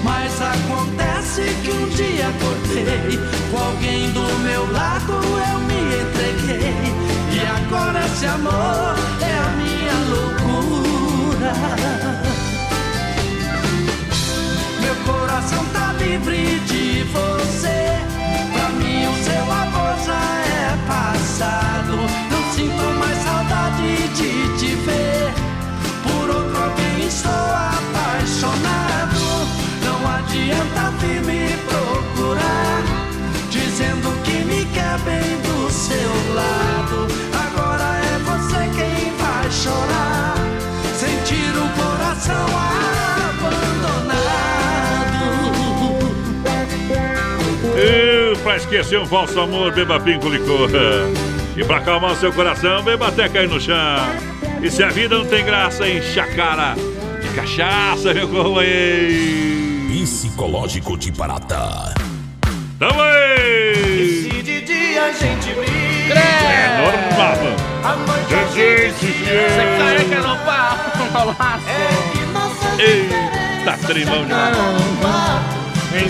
Mas acontece que um dia acordei com alguém do meu lado, eu me entreguei. E agora esse amor é a minha loucura. Meu coração tá livre de você. Pra esquecer um falso amor, beba pinco licor. E pra acalmar seu coração, beba até cair no chão. E se a vida não tem graça, enche a cara de cachaça, meu companheiro. Psicológico de Barata. Tamo aí! Se de dia a gente briga, É normal. a noite a Gente, gente se Você ama. careca no pau, no laço. Eita, trimão demais.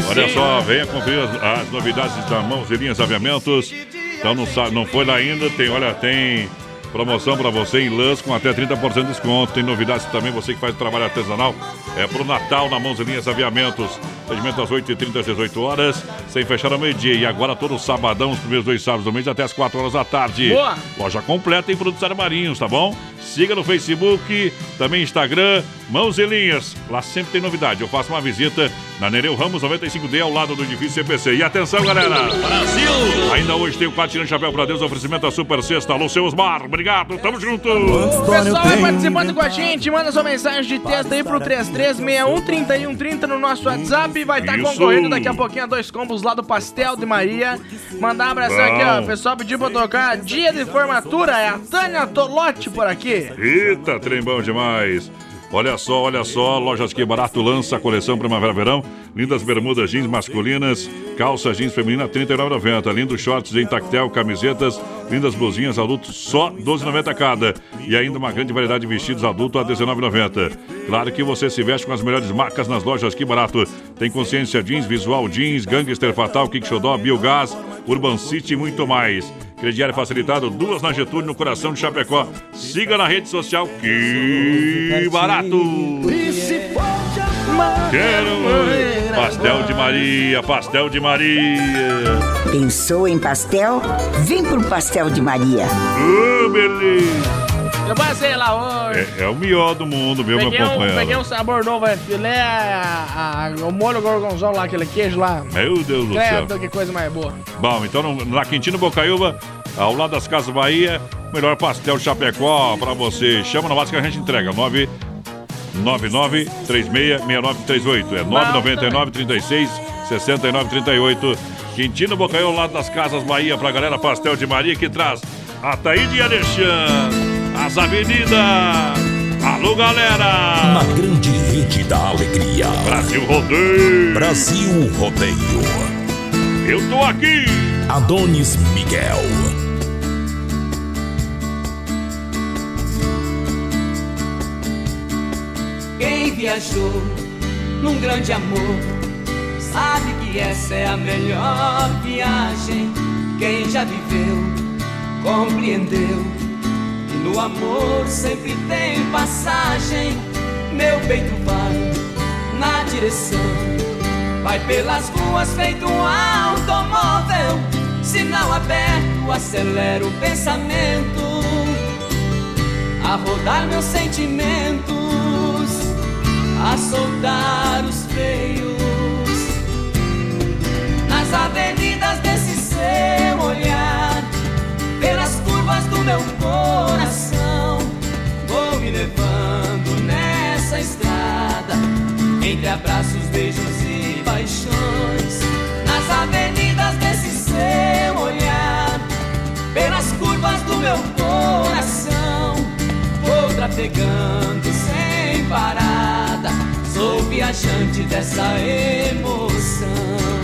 Olha só, venha conferir as, as novidades da Mãos e Linhas Aviamentos. Então não, sabe, não foi lá ainda, tem, olha, tem promoção para você em lãs com até 30% de desconto. Tem novidades também, você que faz trabalho artesanal. É pro Natal na Mãos Linhas Aviamentos. Atendimento às 8h30 às 18 horas, sem fechar ao meio-dia. E agora todo sabadão, os primeiros dois sábados do mês, até as 4 horas da tarde. Boa. Loja completa em produtos armarinhos, tá bom? Siga no Facebook, também Instagram, Mãos e Linhas. Lá sempre tem novidade. Eu faço uma visita na Nereu Ramos 95D, ao lado do edifício CPC. E atenção, galera! Brasil! Ainda hoje tem o quadro Tirando Chapéu pra Deus, oferecimento da Super Sexta. Alô, seu Osmar. Obrigado, tamo junto! O pessoal vai participando com a gente, manda sua mensagem de texto aí pro 33613130 no nosso WhatsApp e vai estar Isso. concorrendo daqui a pouquinho a dois combos lá do Pastel de Maria. Mandar um abração aqui, ó. O pessoal pediu pra tocar dia de formatura, é a Tânia Tolotti por aqui. Eita, trem bom demais. Olha só, olha só, Lojas Que Barato lança a coleção Primavera-Verão. Lindas bermudas jeans masculinas, calça jeans feminina R$ 39,90. Lindos shorts em tactel, camisetas, lindas blusinhas adultos só R$ 12,90 cada. E ainda uma grande variedade de vestidos adultos a R$ 19,90. Claro que você se veste com as melhores marcas nas lojas Que Barato. Tem Consciência Jeans, Visual Jeans, Gangster Fatal, Kick Biogás, Urban City e muito mais. Crediário facilitado, duas na Getúlio, no coração de Chapecó. Siga na rede social Que Barato! Quero pastel de Maria, pastel de Maria. Pensou em pastel? Vem pro Pastel de Maria. Ô, beleza! Eu passei lá hoje. É, é o melhor do mundo, viu, meu Peguei um, companheiro? peguei um sabor novo, é filé, a- a- o molho gorgonzola lá, aquele queijo lá. Meu Deus do céu. Credo, que coisa mais boa. Bom, então no- na Quintino Bocaiúva, ao lado das Casas Bahia, melhor pastel de Chapecó pra você. Chama no WhatsApp que a gente entrega. 9 99366938. É 999 36 69 38. Quintino Bocaiúva, ao lado das Casas Bahia, pra galera Pastel de Maria, que traz Ataíde e Alexandre. As avenidas. Alô, galera. Na grande rede da alegria. Brasil Rodeio. Brasil Rodeio. Eu tô aqui. Adonis Miguel. Quem viajou num grande amor sabe que essa é a melhor viagem. Quem já viveu compreendeu no amor sempre tem passagem. Meu peito vai na direção, vai pelas ruas feito um automóvel. Sinal aberto, acelera o pensamento. A rodar meus sentimentos, a soltar os freios. Nas avenidas desse seu olhar, meu coração, vou me levando nessa estrada, entre abraços, beijos e paixões, nas avenidas desse seu olhar, pelas curvas do meu coração, vou trafegando sem parada, sou viajante dessa emoção.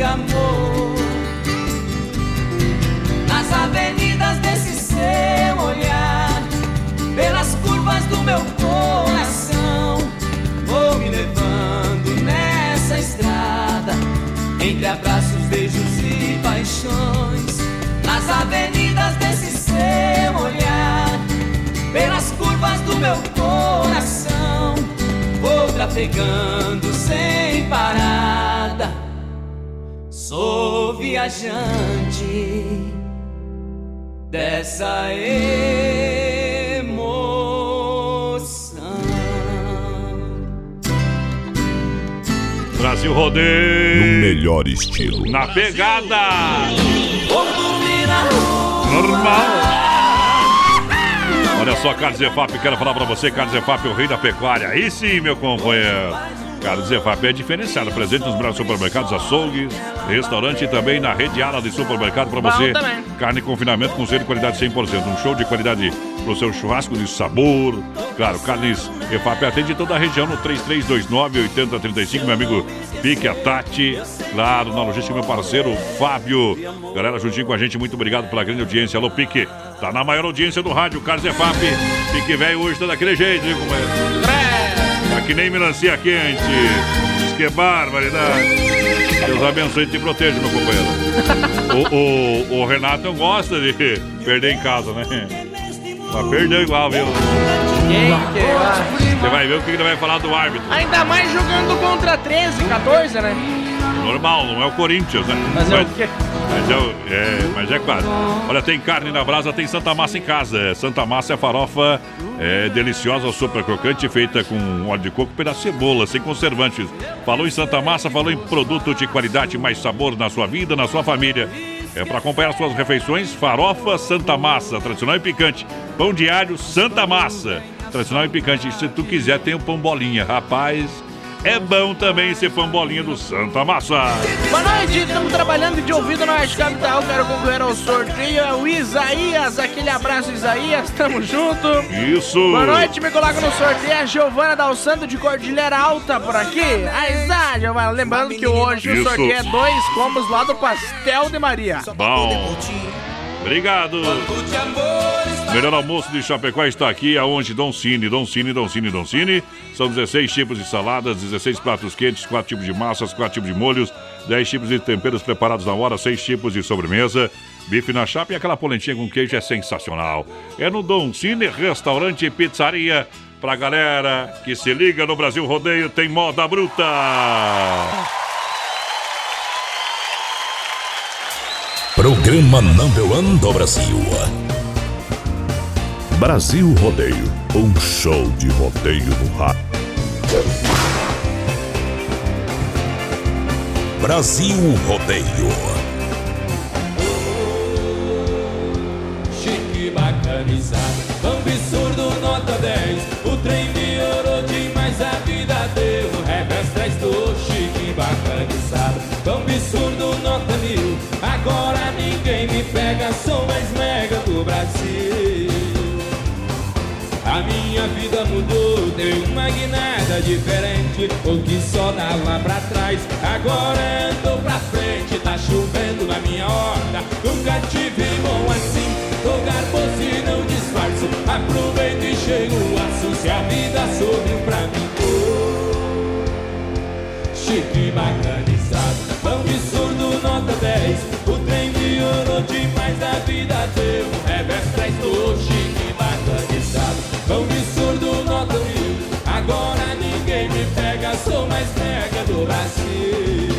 de amor. Nas avenidas desse seu olhar, pelas curvas do meu coração, vou me levando nessa estrada, entre abraços, beijos e paixões. Nas avenidas desse seu olhar, pelas curvas do meu coração, vou trafegando sem parada. Sou viajante dessa emoção. Brasil Rodeio. No melhor estilo. Na pegada. Vou dormir na rua. Normal. Olha só, Carlos Zefap, quero falar pra você, Carlos Zefap, o rei da pecuária. Aí sim, meu companheiro. Carlos Zefap é diferenciado, presente nos melhores supermercados, açougues, restaurante e também na rede ala de supermercado Bom você. também. Carne confinamento com selo de qualidade 100%. Um show de qualidade pro seu churrasco de sabor. Claro, Carnes Zefap atende toda a região no 3329-8035, meu amigo Pique, a Tati. Claro, na logística, meu parceiro Fábio. Galera, juntinho com a gente, muito obrigado pela grande audiência. Alô, Pique. Tá na maior audiência do rádio, Carlos Zefap. Pique velho hoje tá daquele jeito, viu, companheiro? Tá que nem melancia quente. Diz que é barbaridade. Deus abençoe e te proteja, meu companheiro. [LAUGHS] O, o, o Renato não gosta de perder em casa, né? Mas perdeu igual, viu? Você vai ver o que ele vai falar do árbitro. Ainda mais jogando contra 13, 14, né? Normal, não é o Corinthians, né? Mas é o quê? Mas é, é, mas é quase. Olha, tem carne na brasa, tem Santa Massa em casa. Santa Massa é farofa é, deliciosa, super crocante, feita com óleo de coco, pedaço de cebola, sem conservantes. Falou em Santa Massa, falou em produto de qualidade, mais sabor na sua vida, na sua família. É para acompanhar suas refeições, farofa Santa Massa, tradicional e picante. Pão diário Santa Massa, tradicional e picante. Se tu quiser, tem o pão bolinha. Rapaz, é bom também esse pão bolinha do Santa Massa. Boa noite, estamos trabalhando de ouvido na Rádio Capital. Quero concorrer ao sorteio. É o Isaías, aquele abraço, Isaías. [LAUGHS] Tamo junto. Isso. Boa noite, me coloca no sorteio. A Giovana Dalsando de Cordilheira Alta por aqui. Aí está, Giovana. Lembrando que hoje o Isso. sorteio é dois combos lá do Pastel de Maria. Bom. Obrigado. Melhor almoço de Chapecó está aqui, aonde Dom Cine, Dom Cine, Dom Cine, Dom Cine. São 16 tipos de saladas, 16 pratos quentes, 4 tipos de massas, 4 tipos de molhos, 10 tipos de temperos preparados na hora, 6 tipos de sobremesa. Bife na chapa e aquela polentinha com queijo é sensacional. É no Dom Cine, restaurante e pizzaria. Pra galera que se liga no Brasil Rodeio, tem moda bruta. Programa Number One do Brasil. Brasil Rodeio, um show de rodeio no rádio. Brasil Rodeio. Chique bacanizado, absurdo nota 10 O trem melhorou demais, a vida deu revés Traz do chique bacanizado absurdo nota mil Agora ninguém me pega, sou mais mega do Brasil. A minha vida mudou, deu uma guinada diferente O que só dava pra trás, agora andou pra frente Tá chovendo na minha horta, nunca tive bom assim Tô garboso e não disfarço, aproveito e chego aço Se a vida sorriu pra mim, oh, chique bacanizado Pão de surdo, nota 10 O piorou demais, a vida deu um revés Traz chique bacanizado Pão de surdo, nota mil. Agora ninguém me pega Sou mais mega do Brasil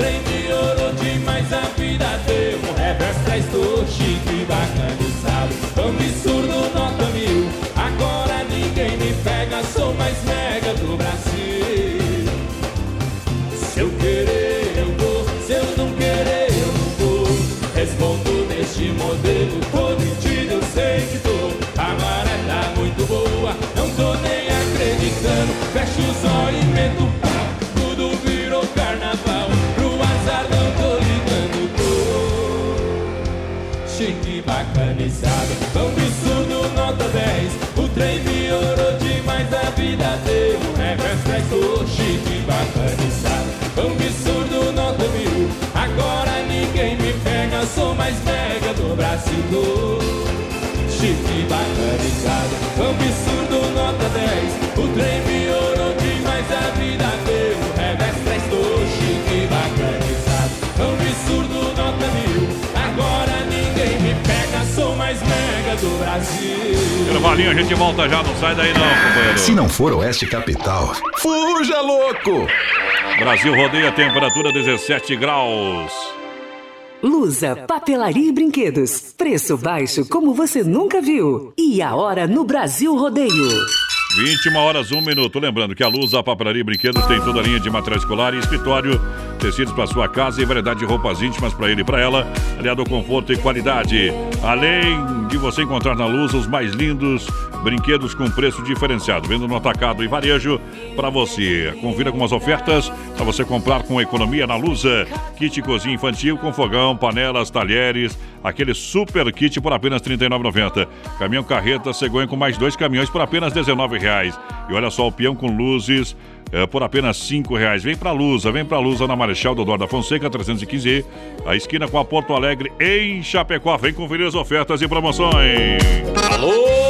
10 O trem piorou demais, a vida deu um revés Traz do chique bacanizado Pão absurdo, nota mil. Agora ninguém me pega, sou mais mega do Brasil. Se eu querer eu vou, se eu não querer eu não vou. Respondo neste modelo, tô mentindo, eu sei que tô. A maré tá muito boa, não tô nem acreditando. Fecho os olhos e meto mais mega do Brasil Chique bacanizado, absurdo, nota 10 O trem piorou demais, a vida deu um revés Traz tô chique bacanizado, absurdo, nota mil Agora ninguém me pega, sou mais mega do Brasil Intervalinho, a gente volta já, não sai daí não, companheiro. Se não for Oeste Capital, fuja louco! Brasil rodeia temperatura 17 graus. Lusa, papelaria e brinquedos. Preço baixo como você nunca viu. E a hora no Brasil Rodeio. 21 horas, 1 minuto. Lembrando que a Luz, Papelaria e Brinquedos tem toda a linha de material escolar e escritório, tecidos para sua casa e variedade de roupas íntimas para ele e para ela, aliado ao conforto e qualidade. Além de você encontrar na Luz os mais lindos brinquedos com preço diferenciado, vendo no atacado e varejo para você. Confira com as ofertas para você comprar com economia na Lusa. Kit cozinha infantil com fogão, panelas, talheres, aquele super kit por apenas R$ 39,90. Caminhão carreta cegonha com mais dois caminhões por apenas R$ 19,00. E olha só o peão com luzes é, por apenas R$ 5,00. Vem pra Lusa, vem pra Lusa na Marechal Dodoro da Fonseca 315, a esquina com a Porto Alegre em Chapecó. Vem conferir as ofertas e promoções. Alô,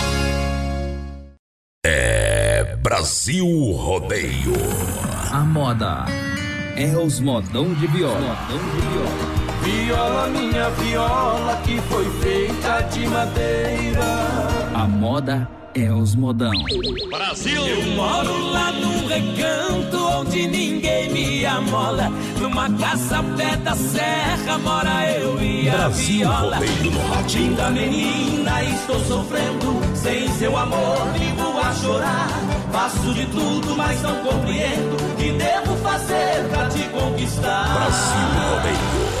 Brasil Rodeio. A moda é os modão de viola. Modão de. Viola, minha viola, que foi feita de madeira. A moda é os modão. Brasil! Eu moro lá num recanto onde ninguém me amola. Numa casa pé da serra mora eu e a Brasil viola. Linda menina, estou sofrendo. Sem seu amor, vivo a chorar. Faço de tudo, mas não compreendo. O que devo fazer pra te conquistar? Brasil rodeio.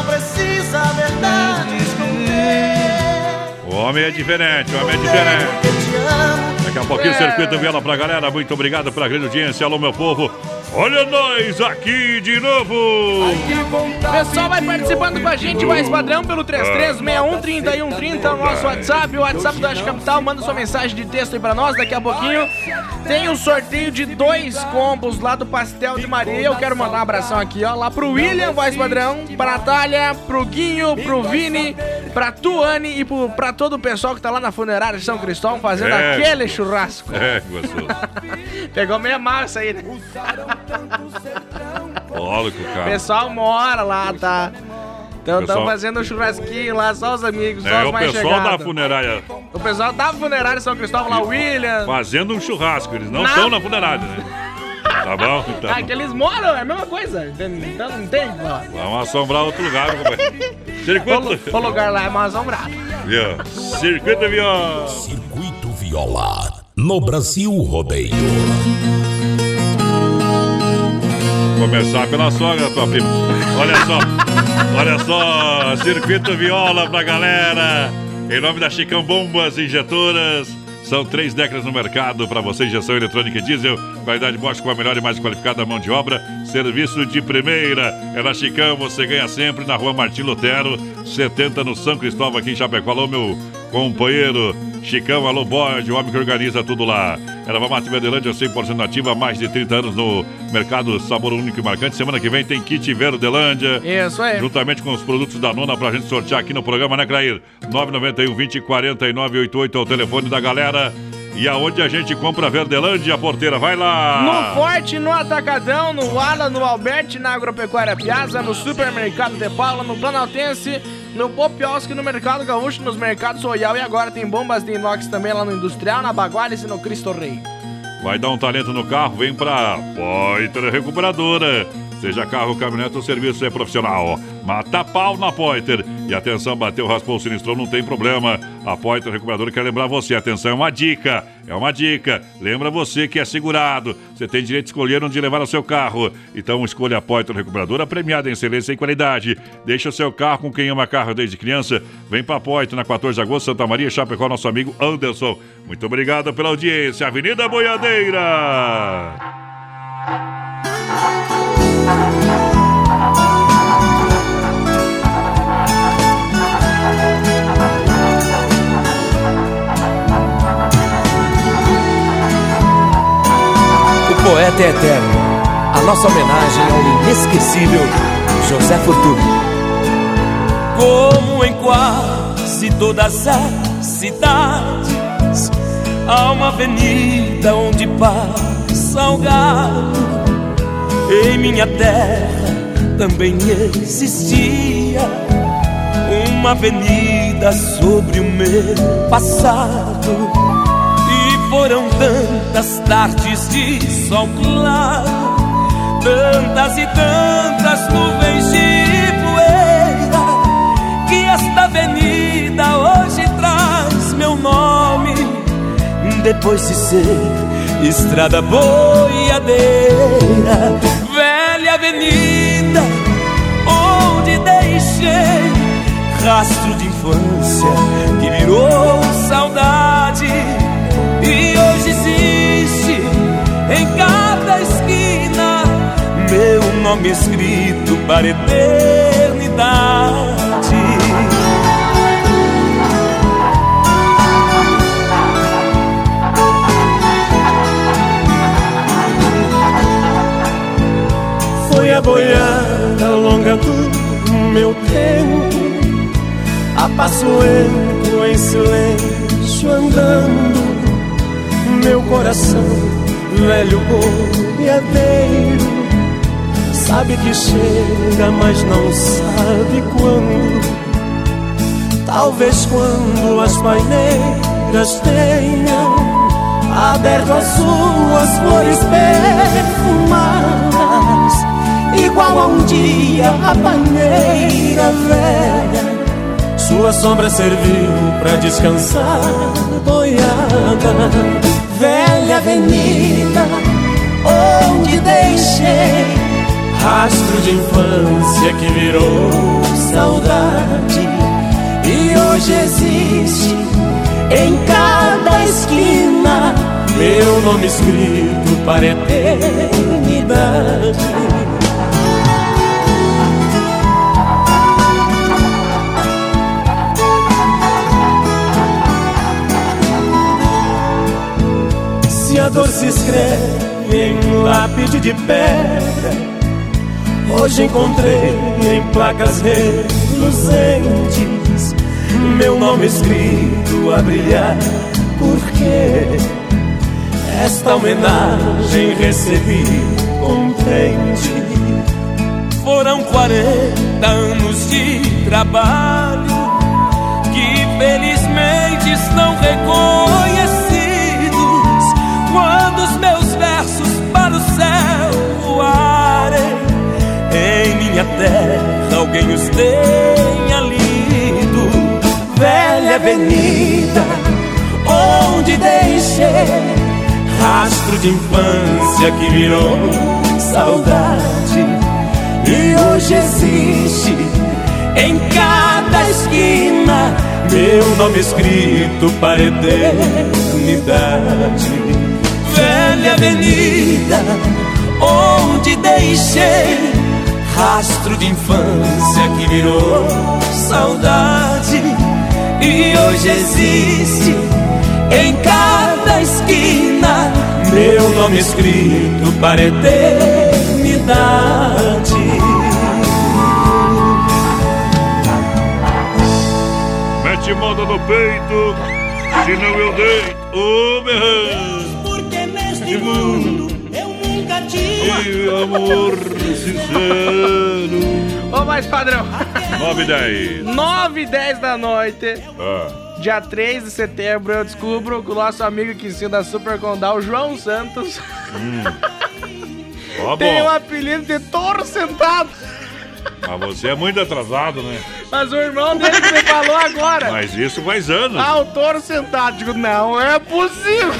Não precisa a verdade esconder. O homem é diferente, o homem é diferente. Daqui a pouquinho o circuito viola pra galera. Muito obrigado pela grande audiência. Alô, meu povo. Olha nós aqui de novo. Pessoal, vai participando com a gente, mais padrão, pelo 33613130, o nosso WhatsApp, o WhatsApp do Oeste Capital. Manda sua mensagem de texto aí pra nós. Daqui a pouquinho tem o sorteio de dois combos lá do Pastel de Maria. Eu quero mandar um abração aqui, ó, lá pro William, voz padrão, pra Natália, pro Guinho, pro Vini, pra Tuane e pro, pra todo o pessoal que tá lá na funerária de São Cristóvão fazendo É. aquele churrasco. É, gostoso. Pegou meia massa aí, né? Olha que o O cara. pessoal mora lá, tá? Então estão fazendo um churrasquinho lá, só os amigos, só É os o mais pessoal da chegados. funerária O pessoal da funerária São Cristóvão lá, o William. fazendo um churrasco. Eles não Na- estão na funerária, né? Tá bom? Então. Ah, que eles moram, é a mesma coisa. Então não tem. ó. Vamos assombrar outro lugar, companheiro. Circuito. o lugar lá é mais assombrado. Viu? Circuito viola. Circuito viola. No Brasil rodeio. Começar pela sogra, tua prima. Olha só, olha só, circuito viola pra galera. Em nome da Chicão Bombas Injetoras. São três décadas no mercado para você, injeção eletrônica e diesel. Qualidade Bosch com a melhor e mais qualificada mão de obra. Serviço de primeira. É na Chicão, você ganha sempre na rua Martim Lutero, 70 no São Cristóvão, aqui em Chapecó. Alô, meu companheiro. Chicão, alô, bode, o homem que organiza tudo lá. Erva Mate Verdelândia, 100% nativa, há mais de 30 anos no mercado Sabor Único e Marcante. Semana que vem tem kit Verdelândia. Isso aí. Juntamente com os produtos da nona pra gente sortear aqui no programa, né, Clair? 991 20 49 88 é o telefone da galera. E aonde a gente compra Verdelândia, porteira? Vai lá! No Forte, no Atacadão, no Ala, no Alberti, na Agropecuária Piazza, no Supermercado de Paula, no Planaltense, no Popioski, no Mercado Gaúcho, nos Mercados Royal e agora tem bombas de inox também lá no Industrial, na Baguales e no Cristo Rei. Vai dar um talento no carro, vem pra Poiter Recuperadora. Seja carro, caminhonete, o serviço é profissional. Mata pau na Poiter. E atenção, bateu, raspou, sinistrou, não tem problema. A Poiter Recuperadora quer lembrar você. Atenção, é uma dica. É uma dica. Lembra você que é segurado. Você tem direito de escolher onde levar o seu carro. Então escolha a Poiter Recuperadora, premiada em excelência e qualidade. Deixa o seu carro com quem ama carro desde criança. Vem pra Poiter na 14 de agosto, Santa Maria, Chapecó, nosso amigo Anderson. Muito obrigado pela audiência. Avenida Boiadeira. Poeta é eterno. A nossa homenagem ao inesquecível José Fortuny. Como em quase todas as cidades, há uma avenida onde passa o gado. Em minha terra também existia uma avenida sobre o meu passado. Foram tantas tardes de sol claro, tantas e tantas nuvens de poeira, que esta avenida hoje traz meu nome, depois de ser estrada boiadeira, velha avenida onde deixei rastro de infância que virou saudade nome escrito para a eternidade. Foi a boiada longa do meu tempo, a passo lento em silêncio andando, meu coração velho boiadeiro Sabe que chega, mas não sabe quando Talvez quando as paineiras tenham aberto as suas flores perfumadas, igual a um dia a paneira velha. Sua sombra serviu pra descansar, boiada, velha avenida, onde deixei rastro de infância que virou saudade e hoje existe em cada esquina meu nome escrito para a eternidade. Se a dor se escreve em lápide de pedra, hoje encontrei em placas reluzentes meu nome escrito a brilhar, porque esta homenagem recebi contente. Foram 40 anos de trabalho que felizmente estão reconhecidos quando os meus versos para o céu voarem. Em minha terra alguém os tenha lido, velha avenida onde deixei rastro de infância que virou saudade e hoje existe em cada esquina meu nome escrito para eternidade. Velha avenida onde deixei rastro de infância que virou saudade e hoje existe em cada esquina meu nome escrito para eternidade. Mete moda no peito, senão eu deito o berrão. Porque neste mundo eu nunca tive E amor sincero. Ô, mais padrão. 9 e 10. 9 e 10 da noite. Ah, Dia 3 de setembro eu descubro que o nosso amigo que ensina da Super Condal, João Santos, hum. [LAUGHS] Ó, tem o bom. apelido de Toro Sentado. Mas você é muito atrasado, né? Mas o irmão dele que me falou agora. Mas isso faz anos. Ah, o Toro Sentado. Digo, não é possível.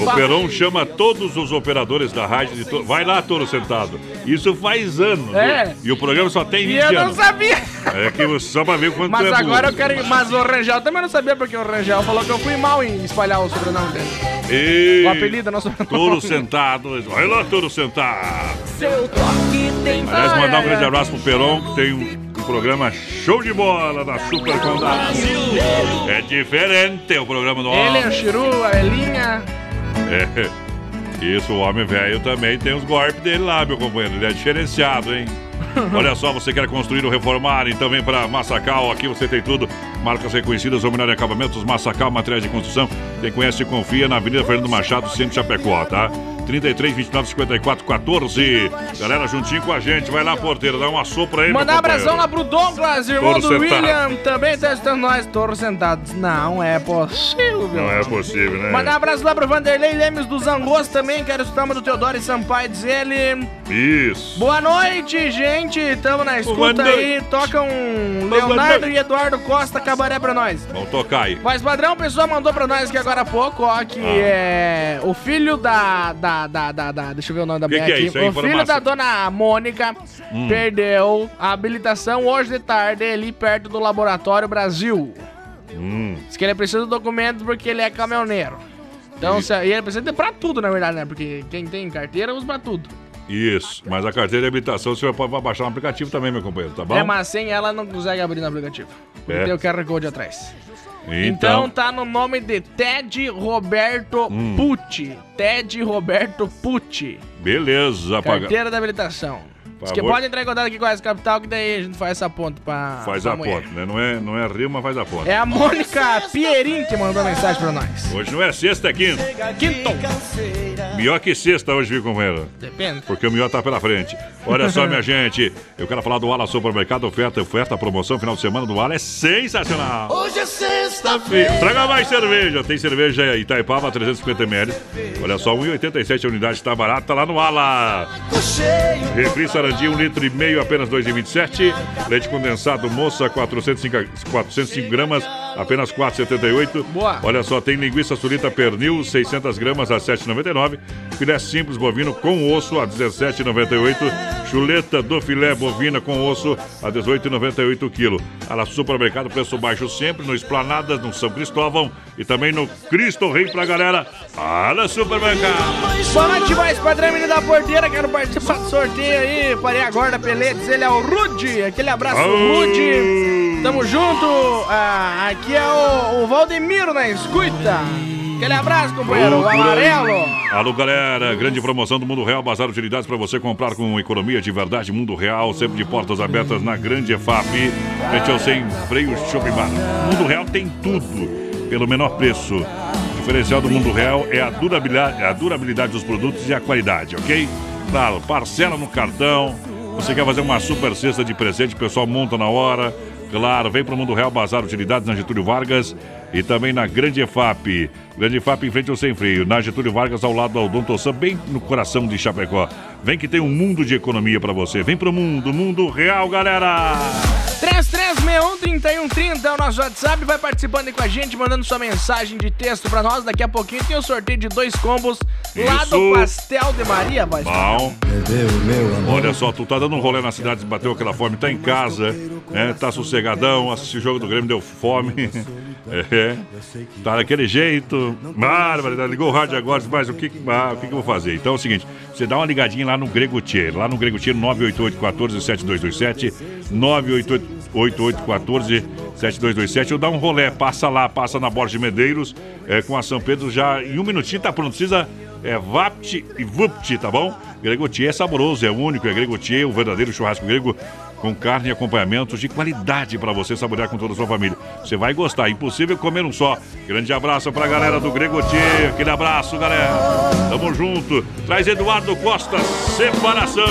O Peron chama todos os operadores da rádio de to... Vai lá, Toro Sentado. Isso faz anos. É. viu? E o programa só tem 20 E eu não anos. sabia. É que você- só pra ver quanto Mas é agora eu burro. quero. Mas o Rangel também não sabia, porque o Rangel falou que eu fui mal em espalhar o sobrenome dele. E... O apelido, não sobrenome. Toro Sentado. Vai lá, Toro Sentado. Seu toque tem Aliás, mandar um grande abraço pro Peron, que tem um, um programa show de bola da Super Condado. É diferente o programa do Ele, o homem. Chiru, a Elinha. É. Isso, o homem velho também tem os golpes dele lá, meu companheiro. Ele é diferenciado, hein? [LAUGHS] Olha só, você quer construir ou reformar, então vem para Massacal. Aqui você tem tudo. Marcas reconhecidas, ou melhor, acabamentos. Massacal, materiais de construção. Quem conhece, confia na Avenida Fernando Machado, centro de Chapecó, tá? 33, 29, 54, 14. Galera, juntinho com a gente. Vai lá, porteira, dá uma sopra aí, Mandar um abração lá pro Douglas, irmão Toro do sentado. William, também tá assistindo nós, Toro Sentados. Não é possível. Não é possível, né? Mandar abraço lá pro Vanderlei Lemes dos Angos também, quero escutar do Teodoro e Sampaio, diz ele. Isso. Boa noite, gente. Tamo na escuta aí. Toca um Leonardo e Eduardo Costa Cabaré pra nós. Vamos tocar aí. Mas padrão, o pessoal mandou pra nós aqui agora há pouco, ó, que Ah. é o filho da, da, da, da, da- Deixa eu ver o nome da Que mulher que é aqui. isso? O filho da dona Mônica Hum. perdeu a habilitação hoje de tarde ali perto do Laboratório Brasil. Hum. Diz que ele precisa do documento porque ele é caminhoneiro. Então, se, e ele precisa ter pra tudo, na verdade, né? Porque quem tem carteira usa pra tudo. Isso. Mas a carteira de habilitação você pode baixar um aplicativo também, meu companheiro, tá bom? É, mas sem ela não consegue abrir no aplicativo. Porque É. tem o QR Code atrás. Então, Então, tá no nome de Ted Roberto Hum. Pucci. Ted Roberto Pucci. beleza. Paga... Carteira da habilitação. Diz que pode entrar em contato aqui com a S Capital, que daí a gente faz essa ponta pra. Faz pra a mulher. ponta, né? Não é, não é rio, mas faz a ponta. É a Mônica Pierin que mandou mensagem pra nós. Hoje não é sexta, é quinta. Quinto. Melhor que sexta hoje, viu, companheiro? Depende. Porque o melhor tá pela frente. Olha só, minha [LAUGHS] gente. Eu quero falar do Ala Supermercado. Oferta, oferta, promoção. Final de semana do Ala é sensacional. Hoje é sexta-feira. Traga mais cerveja. Tem cerveja Itaipava 350ml. Olha só, 1,87 a unidade. Tá barato, tá lá no Ala. Refri Sarandia, 1 litro e meio, apenas 2,27. Leite condensado Moça, 405, 405 gramas, apenas 4,78. Boa. Olha só, tem linguiça sulita pernil, 600 gramas, a 7,99. Filé simples bovino com osso, a 17,98. Chuleta do filé bovina com osso, a 18,98 quilo. Ala Supermercado, preço baixo sempre, no Esplanadas, no São Cristóvão e também no Cristo Rei pra galera. Ala Supermercado. Boa noite, mais padrão, menino da porteira. Quero participar do sorteio aí. Parei agora da Peletes. Ele é o Rude. Aquele abraço, Aô. Rude. Tamo junto. Ah, aqui é o, o Valdemiro na escuta. Aquele abraço, companheiro. O amarelo. Alô, galera, grande promoção do Mundo Real, Bazar Utilidades para você comprar com economia de verdade. Mundo Real, sempre de portas abertas na grande EFAP, frente ao sem freio Shopping Bar. Mundo Real tem tudo pelo menor preço. O diferencial do Mundo Real é a durabilidade, a durabilidade dos produtos e a qualidade, ok? Claro, parcela no cartão. Você quer fazer uma super cesta de presente, o pessoal monta na hora. Claro, vem para o Mundo Real Bazar Utilidades na Getúlio Vargas e também na Grande EFAP. Grande EFAP em frente ao Sem Freio, na Getúlio Vargas ao lado da Odontosan, bem no coração de Chapecó. Vem que tem um mundo de economia para você. Vem pro mundo, mundo real, galera! 3361-3130 é o nosso WhatsApp. Vai participando aí com a gente, mandando sua mensagem de texto pra nós. Daqui a pouquinho tem o sorteio de dois combos lá do Isso. Pastel de Maria, vai. Bom. Olha só, tu tá dando um rolê na cidade, bateu aquela fome, tá em casa, né? Tá sossegadão, assistiu o jogo do Grêmio, deu fome. [LAUGHS] É, tá daquele jeito. Bárbara, ligou o rádio agora, mas o que, ah, o que, eu vou fazer? Então é o seguinte, você dá uma ligadinha lá no Grego lá no Grego Tier 988-14-7227, 988-14-7227, ou dá um rolê, passa lá, passa na Borges de Medeiros, é, com a São Pedro já em um minutinho, tá pronto, precisa é Vapt e Vupt, tá bom? Gregotier é saboroso, é único, é Gregotier, o verdadeiro churrasco grego com carne e acompanhamentos de qualidade para você saborear com toda a sua família. Você vai gostar, impossível comer um só. Grande abraço pra galera do Gregotier, aquele abraço, galera. Tamo junto. Traz Eduardo Costa, separação.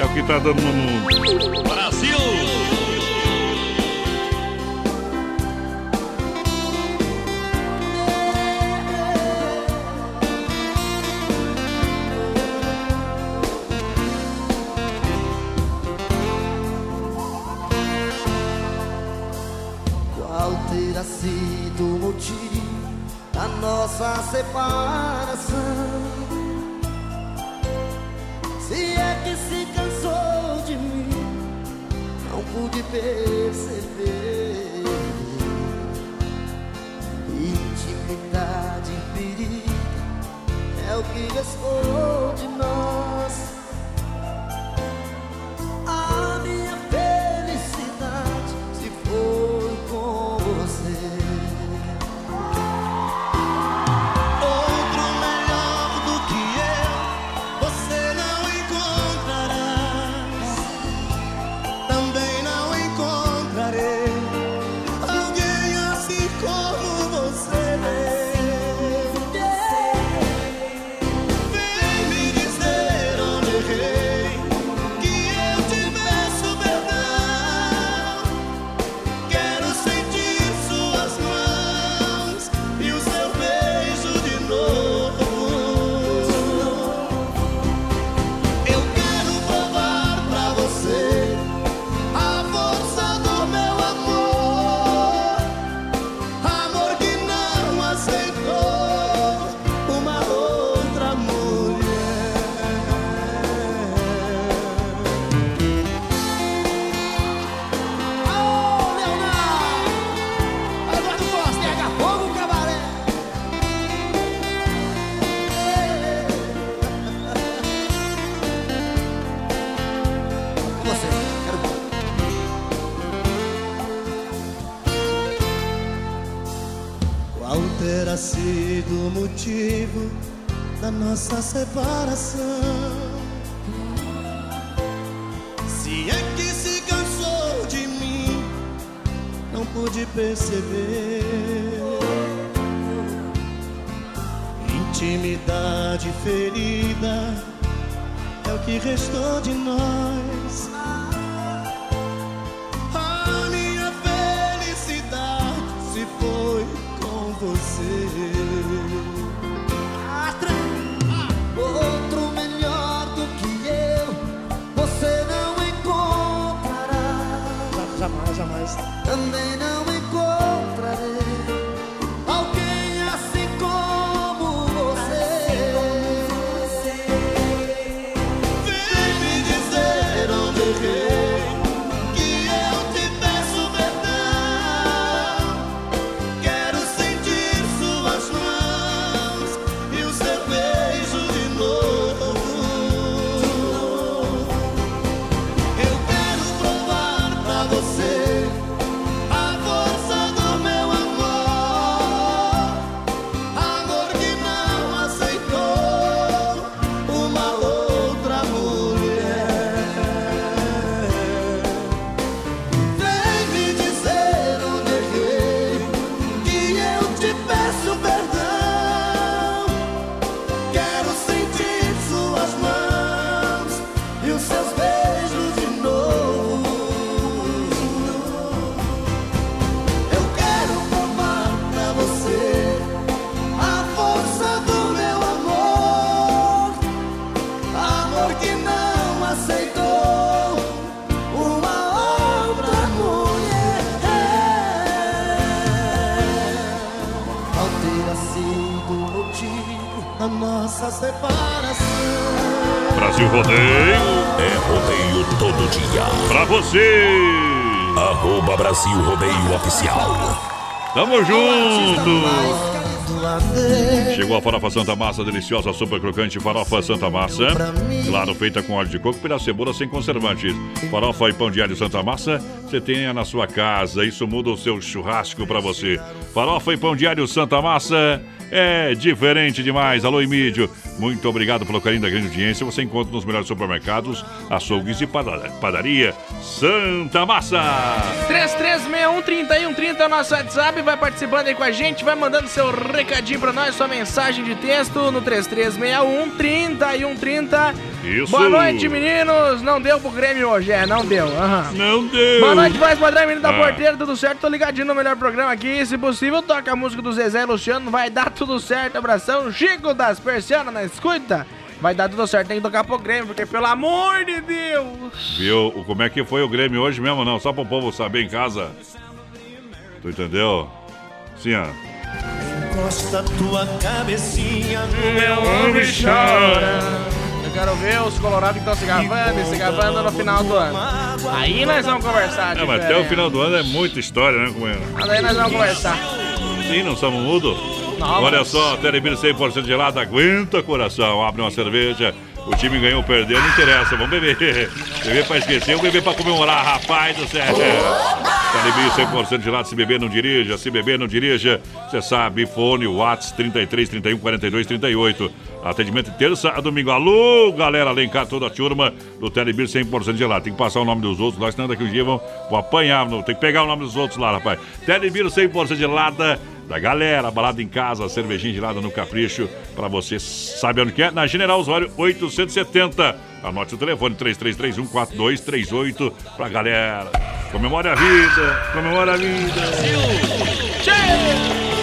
É o que tá dando no mundo. Brasil! Qual terá sido o motivo da nossa separação? Se é que se cansou de mim, não pude perceber. Intimidade em perigo é o que restou de nós. O motivo da nossa separação. Se é que se cansou de mim, não pude perceber. Intimidade ferida é o que restou de nós. Você. Outro melhor do que eu, você não encontrará. Jamais, jamais. Também não separação? Brasil Rodeio. É rodeio todo dia. Pra você. Arroba Brasil Rodeio Oficial. Tamo junto. Chegou a farofa Santa Massa, deliciosa, super crocante farofa Santa Massa. Claro, feita com óleo de coco, pela cebola sem conservantes. Farofa e pão de alho Santa Massa, você tenha na sua casa. Isso muda o seu churrasco pra você. Farofa e pão de alho Santa Massa é diferente demais. Alô, Emílio. Muito obrigado pelo carinho da grande audiência. Você encontra nos melhores supermercados, açougues e pada- padaria Santa Massa. 3361-3130 é o nosso WhatsApp. Vai participando aí com a gente, vai mandando seu recadinho pra nós, sua mensagem de texto no 3361-3130. Isso. Boa noite, meninos. Não deu pro Grêmio hoje, é, não deu. aham. Não deu. Boa noite, voz padrão, menino da Ah. porteira, tudo certo? Tô ligadinho no melhor programa aqui. Se possível, toca a música do Zezé Luciano, vai dar tudo certo. Abração, Chico das Persianas, na escuta. Vai dar tudo certo, tem que tocar pro Grêmio, porque pelo amor de Deus. Viu o- como é que foi o Grêmio hoje mesmo, não? Só para o povo saber em casa. Tu entendeu? Sim, ó. Encosta tua cabecinha no Meu homem chora. Eu quero ver os colorados que estão se gravando e se gravando no final do ano. Aí nós vamos conversar, É, mas até o final do ano é muita história, né? Mas aí nós vamos conversar. Sim, não somos mudos? Olha só, Telebir 100% gelado, aguenta coração. Abre uma cerveja. O time ganhou, perdeu, não interessa, vamos beber. Beber pra esquecer, ou beber pra comemorar, rapaz do céu. Telebir 100% gelado, se beber não dirija, se beber não dirija. Você sabe, fone, Whats 33 31 42 38. Atendimento terça a domingo. Alô, galera, alencar toda a turma do Telebir 100% gelado. Tem que passar o nome dos outros lá, senão daqui um dia vão, vão apanhar. não- Tem que pegar o nome dos outros lá, rapaz. Telebir 100% gelada da galera, balada em casa, cervejinha gelada no capricho, pra você sabe onde que é? Na General Osório 870. Anote o telefone 33314238 pra galera. Comemore a vida, comemore a vida.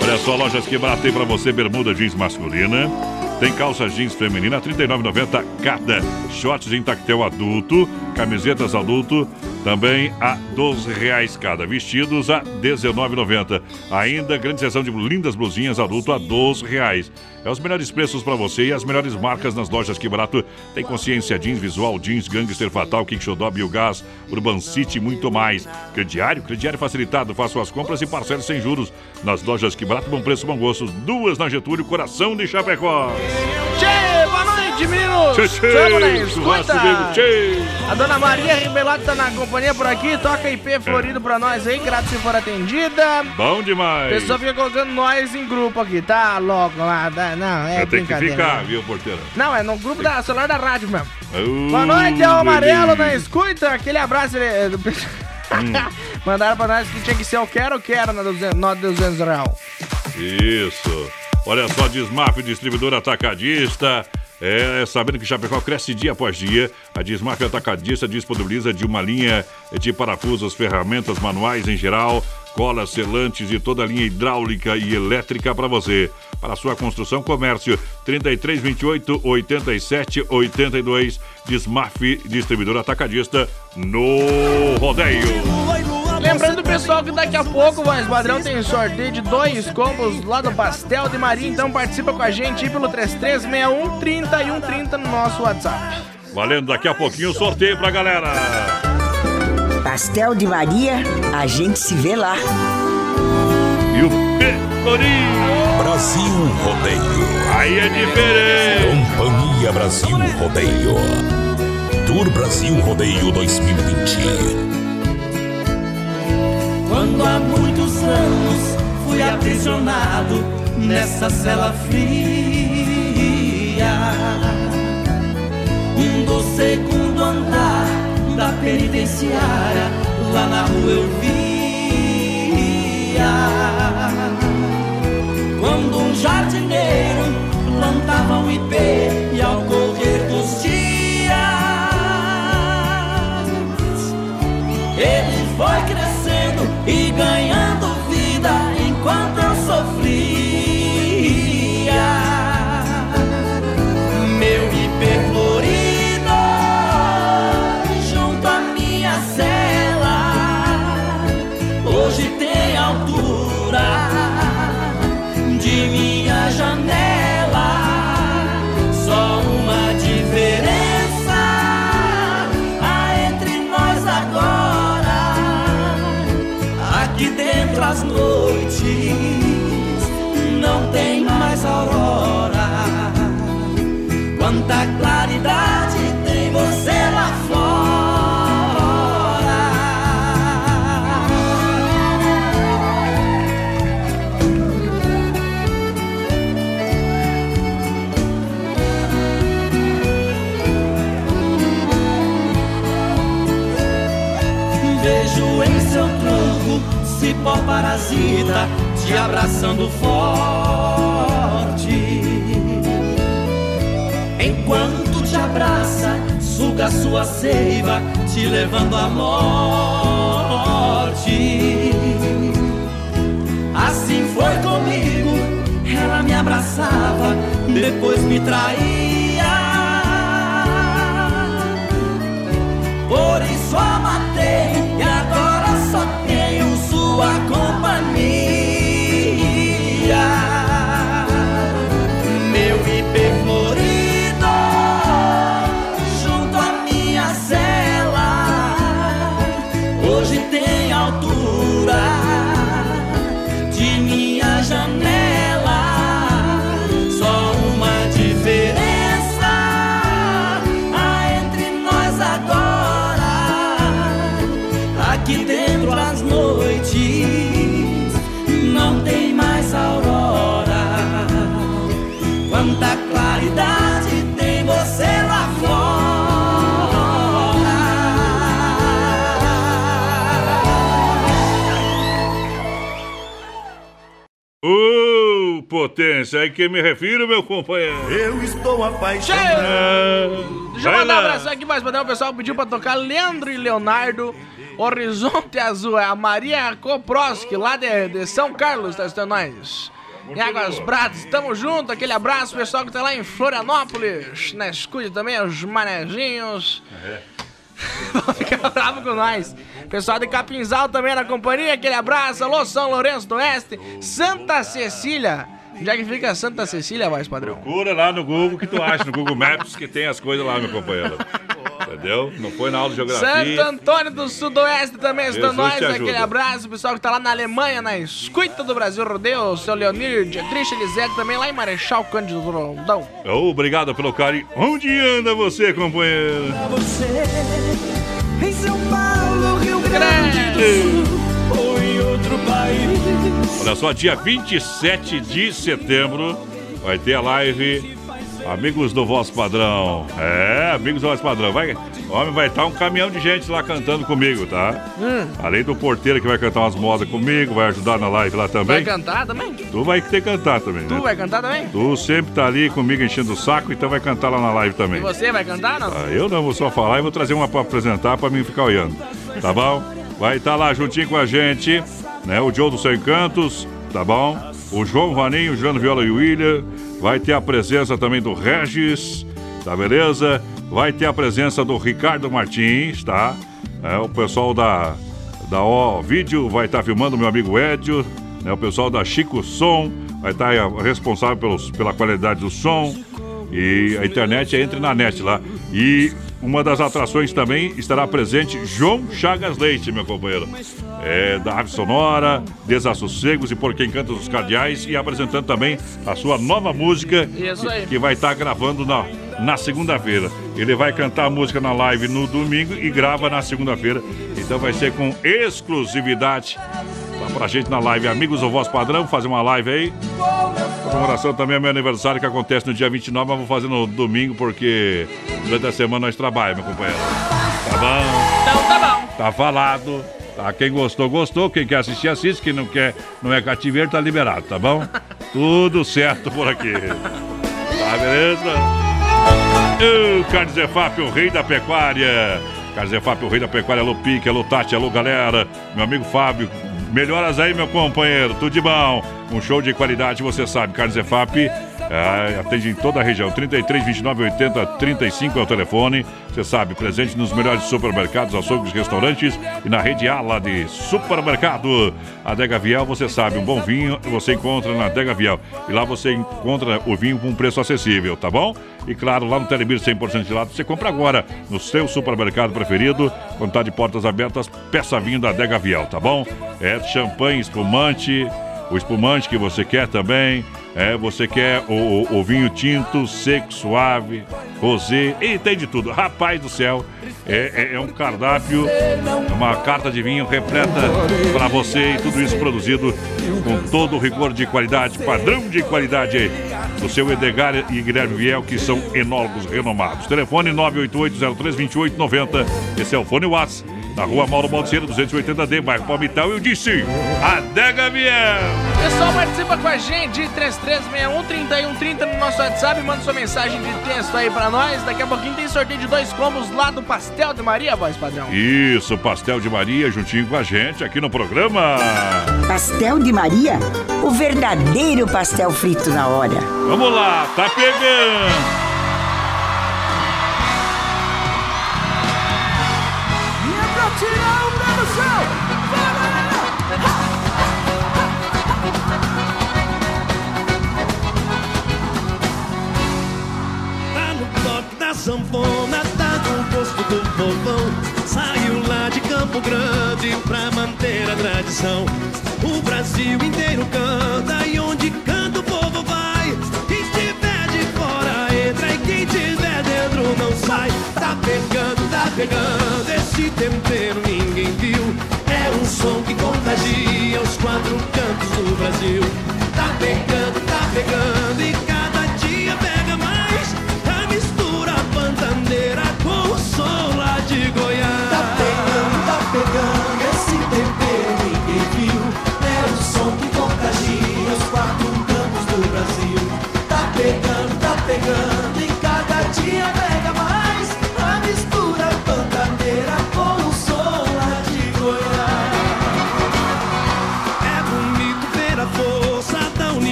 Olha só, lojas que tem pra você bermuda jeans masculina. Tem calça jeans feminina R$ 39,90 cada. Shorts em tactel adulto, camisetas adulto também a 12 reais cada. Vestidos a R$ 19,90. Ainda grande seção de lindas blusinhas adulto a 12 reais. É os melhores preços para você e as melhores marcas nas lojas Que Barato. Tem consciência jeans, visual jeans, gangster fatal, King Xodó, Biogás, Urban City e muito mais. Crediário, crediário facilitado. Faça suas compras e parcele sem juros. Nas lojas Que Barato, bom preço, bom gosto. Duas na Getúlio, coração de Chapecó. Tchê, boa noite, meninos! Tchê, tchê, Tamo na churrasco escuta! A dona Maria Ribelado tá na companhia por aqui, toca IP florido pra nós aí, grato se for atendida. Bom demais. pessoa fica colocando nós em grupo aqui, tá louco lá, tá- não, é Eu tenho que brincadeira. ficar, viu, porteira? Não, é no grupo da celular da rádio mesmo. Uh, Boa noite, é o Amarelo na escuta. Aquele abraço. ele- do- Hum. [LAUGHS] Mandaram pra nós que tinha que ser o quero, quero na 200, nota 200 real. Isso. Olha só, Desmaf, distribuidor atacadista. É, sabendo que Chapecó cresce dia após dia, a Desmaf Atacadista disponibiliza de uma linha de parafusos, ferramentas manuais em geral, colas, selantes e toda a linha hidráulica e elétrica para você. Para sua construção, comércio 33 28 87 82 Desmaf Distribuidor Atacadista no Rodeio. Lembrando, pessoal, que daqui a pouco o Voz Padrão tem sorteio de dois combos lá do Pastel de Maria. Então participa com a gente aí pelo 3361 30 e 130 no nosso WhatsApp. Valendo daqui a pouquinho o sorteio pra galera. Pastel de Maria, a gente se vê lá. E o Pelourinho. Brasil Rodeio. Aí é diferente. Companhia Brasil Rodeio. Tour Brasil Rodeio 2020. Há muitos anos fui aprisionado nessa cela fria. Um do segundo andar da penitenciária Lá na rua eu via. Quando um jardineiro plantava um ipê E ao correr dos dias ele foi crescendo e ganhando Quanta claridade tem você lá fora. Vejo em seu tronco cipó parasita te abraçando forte. Enquanto te abraça, suga sua seiva, te levando à morte. Assim foi comigo, ela me abraçava, depois me traía. Por isso a matei e agora só tenho sua companhia. Potência, aí que me refiro, meu companheiro. Eu estou apaixonado. Deixa eu mandar um abraço aqui mais padrão. O pessoal pediu pra tocar Leandro e Leonardo. Horizonte Azul. É a Maria Koproski, lá de, de São Carlos, tá assistindo nós. Em Águas Pratas, tamo junto, aquele abraço, pessoal que tá lá em Florianópolis, na escuta também, os manezinhos. [LAUGHS] Vão ficar bravo com nós. Pessoal de Capinzal também na companhia, aquele abraço. Alô, São Lourenço do Oeste, Santa Cecília. Já que fica Santa Cecília, voz padrão. Procura lá no Google que tu acha, no Google Maps, que tem as coisas lá, meu companheiro. Entendeu? Não foi na aula de Santo geografia. Antônio do Sudoeste também está nós. Aquele abraço. O pessoal que tá lá na Alemanha, na escuta do Brasil Rodeio. O seu Leonir, Dietrich Elisete também lá em Marechal Cândido Rondão. Obrigado pelo carinho. Onde anda você, companheiro? Em São Paulo, Rio Grande do Sul outro país. Olha só, dia 27 de setembro vai ter a live Amigos do Voz Padrão. É, Amigos do Voz Padrão. Vai, homem, vai estar um caminhão de gente lá cantando comigo, tá? Hum. Além do porteiro que vai cantar umas modas comigo, vai ajudar na live lá Vai também. cantar também? Tu vai ter que cantar também, Tu né? vai cantar também? Tu sempre tá ali comigo enchendo o saco, então vai cantar lá na live E também. você vai cantar, não? Ah, eu não vou só falar e vou trazer uma pra apresentar pra mim ficar olhando. Tá bom? Vai estar lá juntinho com a gente, né? O Joe dos Sem Cantos, tá bom? O João Vaninho, Jano Viola e o William. Vai ter a presença também do Regis, tá beleza? Vai ter a presença do Ricardo Martins, tá? É, o pessoal da, da O Vídeo vai estar filmando o meu amigo Edio, né? O pessoal da Chico Som vai estar eh, responsável pelos, pela qualidade do som. E a internet entre na net lá. E uma das atrações também estará presente João Chagas Leite, meu companheiro. É, da Ave Sonora, Desassossegos e Por Quem Canta os Cardeais. E apresentando também a sua nova música. Isso aí. Que vai estar gravando na, na segunda-feira. Ele vai cantar a música na live no domingo e grava na segunda-feira. Então vai ser com exclusividade. Tá pra gente na live. Amigos do Voz Padrão, fazer uma live aí. Comemoração também é meu aniversário que acontece no dia 29, mas vou fazer no domingo porque durante a semana nós trabalhamos, meu companheiro. Tá bom? Então tá bom. Tá falado. Tá, quem gostou, gostou. Quem quer assistir, assiste. Quem não quer, não é cativeiro, tá liberado, tá bom? [LAUGHS] Tudo certo por aqui. Tá, beleza? Ô, Carlos Zefap, o rei da pecuária. Carlos Zefap, o rei da pecuária. Alô, Pique, alô, Tati, alô, galera. Meu amigo Fábio, melhoras aí, meu companheiro. Tudo de bom. Um show de qualidade, você sabe. Carlos Zefap é, atende em toda a região. 33, 29, 80, 35 é o telefone. Você sabe, presente nos melhores supermercados, açougues, restaurantes e na rede Ala de supermercado. A Dega Viel, você sabe, um bom vinho você encontra na Dega Viel. E lá você encontra o vinho com um preço acessível, tá bom? E claro, lá no Telebir 100% de lado, você compra agora no seu supermercado preferido. Quando tá de portas abertas, peça vinho da Dega Viel, tá bom? É champanhe, espumante, o espumante que você quer também. É, você quer o, o- o vinho tinto, seco, suave, rosé, e tem de tudo. Rapaz do céu, é, é- é um cardápio, é uma carta de vinho repleta para você e tudo isso produzido com todo o rigor de qualidade, padrão de qualidade. Do seu Edgar e Guilherme Viel, que são enólogos renomados. Telefone 988-03-2890. Esse é o fone Whats. Na rua Mauro Balseiro, 280D, bairro Palmital. Eu disse, Adega Viel. Pessoal, participa com a gente, 3361-3130 no nosso WhatsApp, manda sua mensagem de texto aí pra nós. Daqui a pouquinho tem sorteio de dois combos lá do Pastel de Maria, voz padrão. Isso, Pastel de Maria juntinho com a gente aqui no programa. Pastel de Maria? O verdadeiro pastel frito na hora. Vamos lá, tá pegando. Sanfona, tá no posto do povão. Saiu lá de Campo Grande pra manter a tradição. O Brasil inteiro canta e onde canta o povo vai. Quem tiver de fora entra e quem tiver dentro não sai. Tá pegando, tá pegando, esse tempero ninguém viu. É um som que contagia os quatro cantos do Brasil.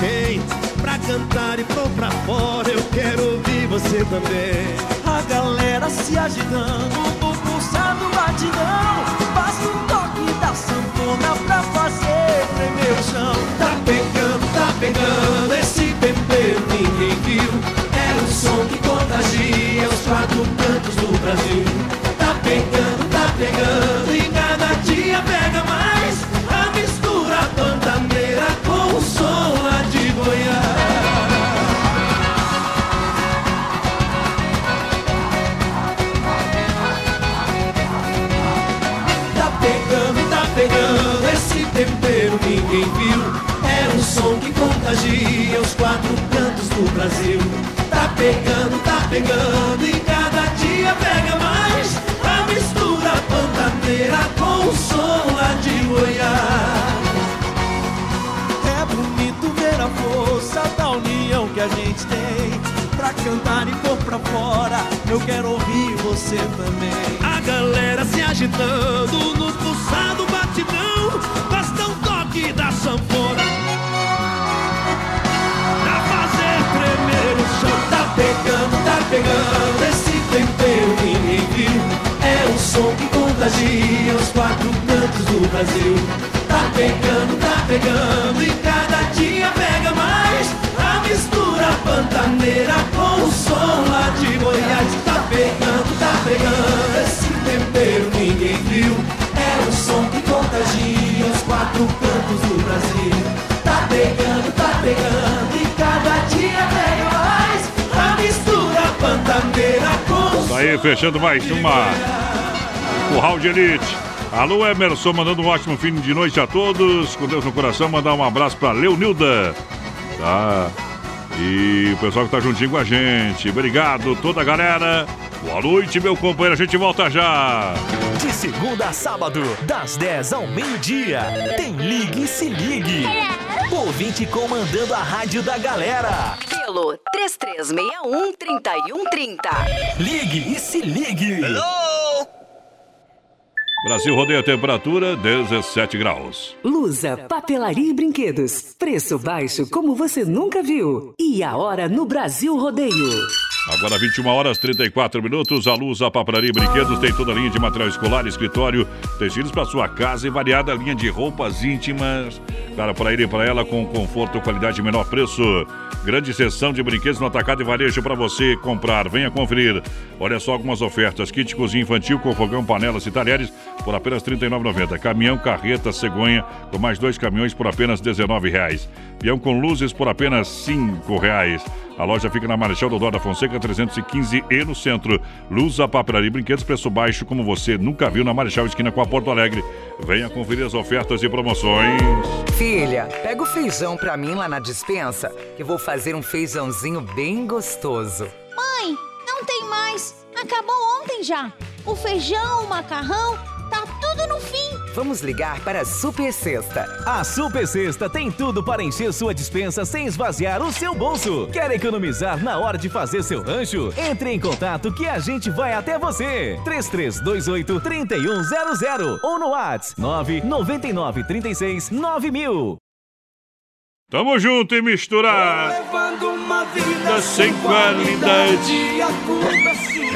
bem Pra cantar e pôr pra fora Eu quero ouvir você também. A galera se agitando O pulsado batidão. Faz um toque da sanfona Pra fazer tremer o chão. Tá pegando, tá pegando Esse tempero ninguém viu. É o som que contagia Os quatro cantos do Brasil. Tá pegando, tá pegando E cada dia pega mais. A mistura pantaneira com o som lá de Goiás. É bonito ver a força da união que a gente tem. Pra cantar e pôr pra fora, eu quero ouvir você também. A galera se agitando no pulsado batidão. Basta um toque da sanfona. Pegando, tá pegando. Esse tempero viu. É um som que contagia os quatro cantos do Brasil. Tá pegando, tá pegando. E cada dia pega mais. A mistura pantaneira com o som lá de Goiás. Tá pegando, tá pegando. Esse aí, fechando mais uma Curral de Elite. Alô, Emerson, mandando um ótimo fim de noite a todos. Com Deus no coração, mandar um abraço pra Leonilda. Tá? E o pessoal que tá juntinho com a gente. Obrigado, toda a galera. Boa noite, meu companheiro. A gente volta já. De segunda a sábado, das 10 ao meio-dia, tem Ligue e Se Ligue. Ouvinte comandando a rádio da galera. Pelo 3361-3130. Ligue e Se Ligue. Brasil rodeia a temperatura 17 graus. Lusa, papelaria e brinquedos. Preço baixo como você nunca viu. E a hora no Brasil Rodeio. Agora 21 horas 34 minutos. A Luz, a Papelaria e Brinquedos tem toda a linha de material escolar, escritório, tecidos para sua casa e variada linha de roupas íntimas. Claro, para ir para ela com conforto, qualidade e menor preço. Grande seção de brinquedos no atacado e varejo para você comprar. Venha conferir. Olha só algumas ofertas: kit cozinha infantil com fogão, panelas e talheres por apenas R$ 39,90. Caminhão, carreta, cegonha com mais dois caminhões por apenas R$ 19,00. Peão com luzes por apenas R$ 5,00. A loja fica na Marechal Dodó da Fonseca 315 e no centro. Luz, a papelaria e brinquedos, preço baixo como você nunca viu na Marechal Esquina com a Porto Alegre. Venha conferir as ofertas e promoções. Filha, pega o feijão pra mim lá na dispensa, que eu vou fazer um feijãozinho bem gostoso. Mãe, não tem mais. Acabou ontem já. O feijão, o macarrão, tá tudo no fim. Vamos ligar para a Super Sexta. A Super Sexta tem tudo para encher sua dispensa sem esvaziar o seu bolso. Quer economizar na hora de fazer seu rancho? Entre em contato que a gente vai até você. 3328 3100 ou no WhatsApp 999 36 9000. Tamo junto e misturado. Levando uma vida sem qualidade.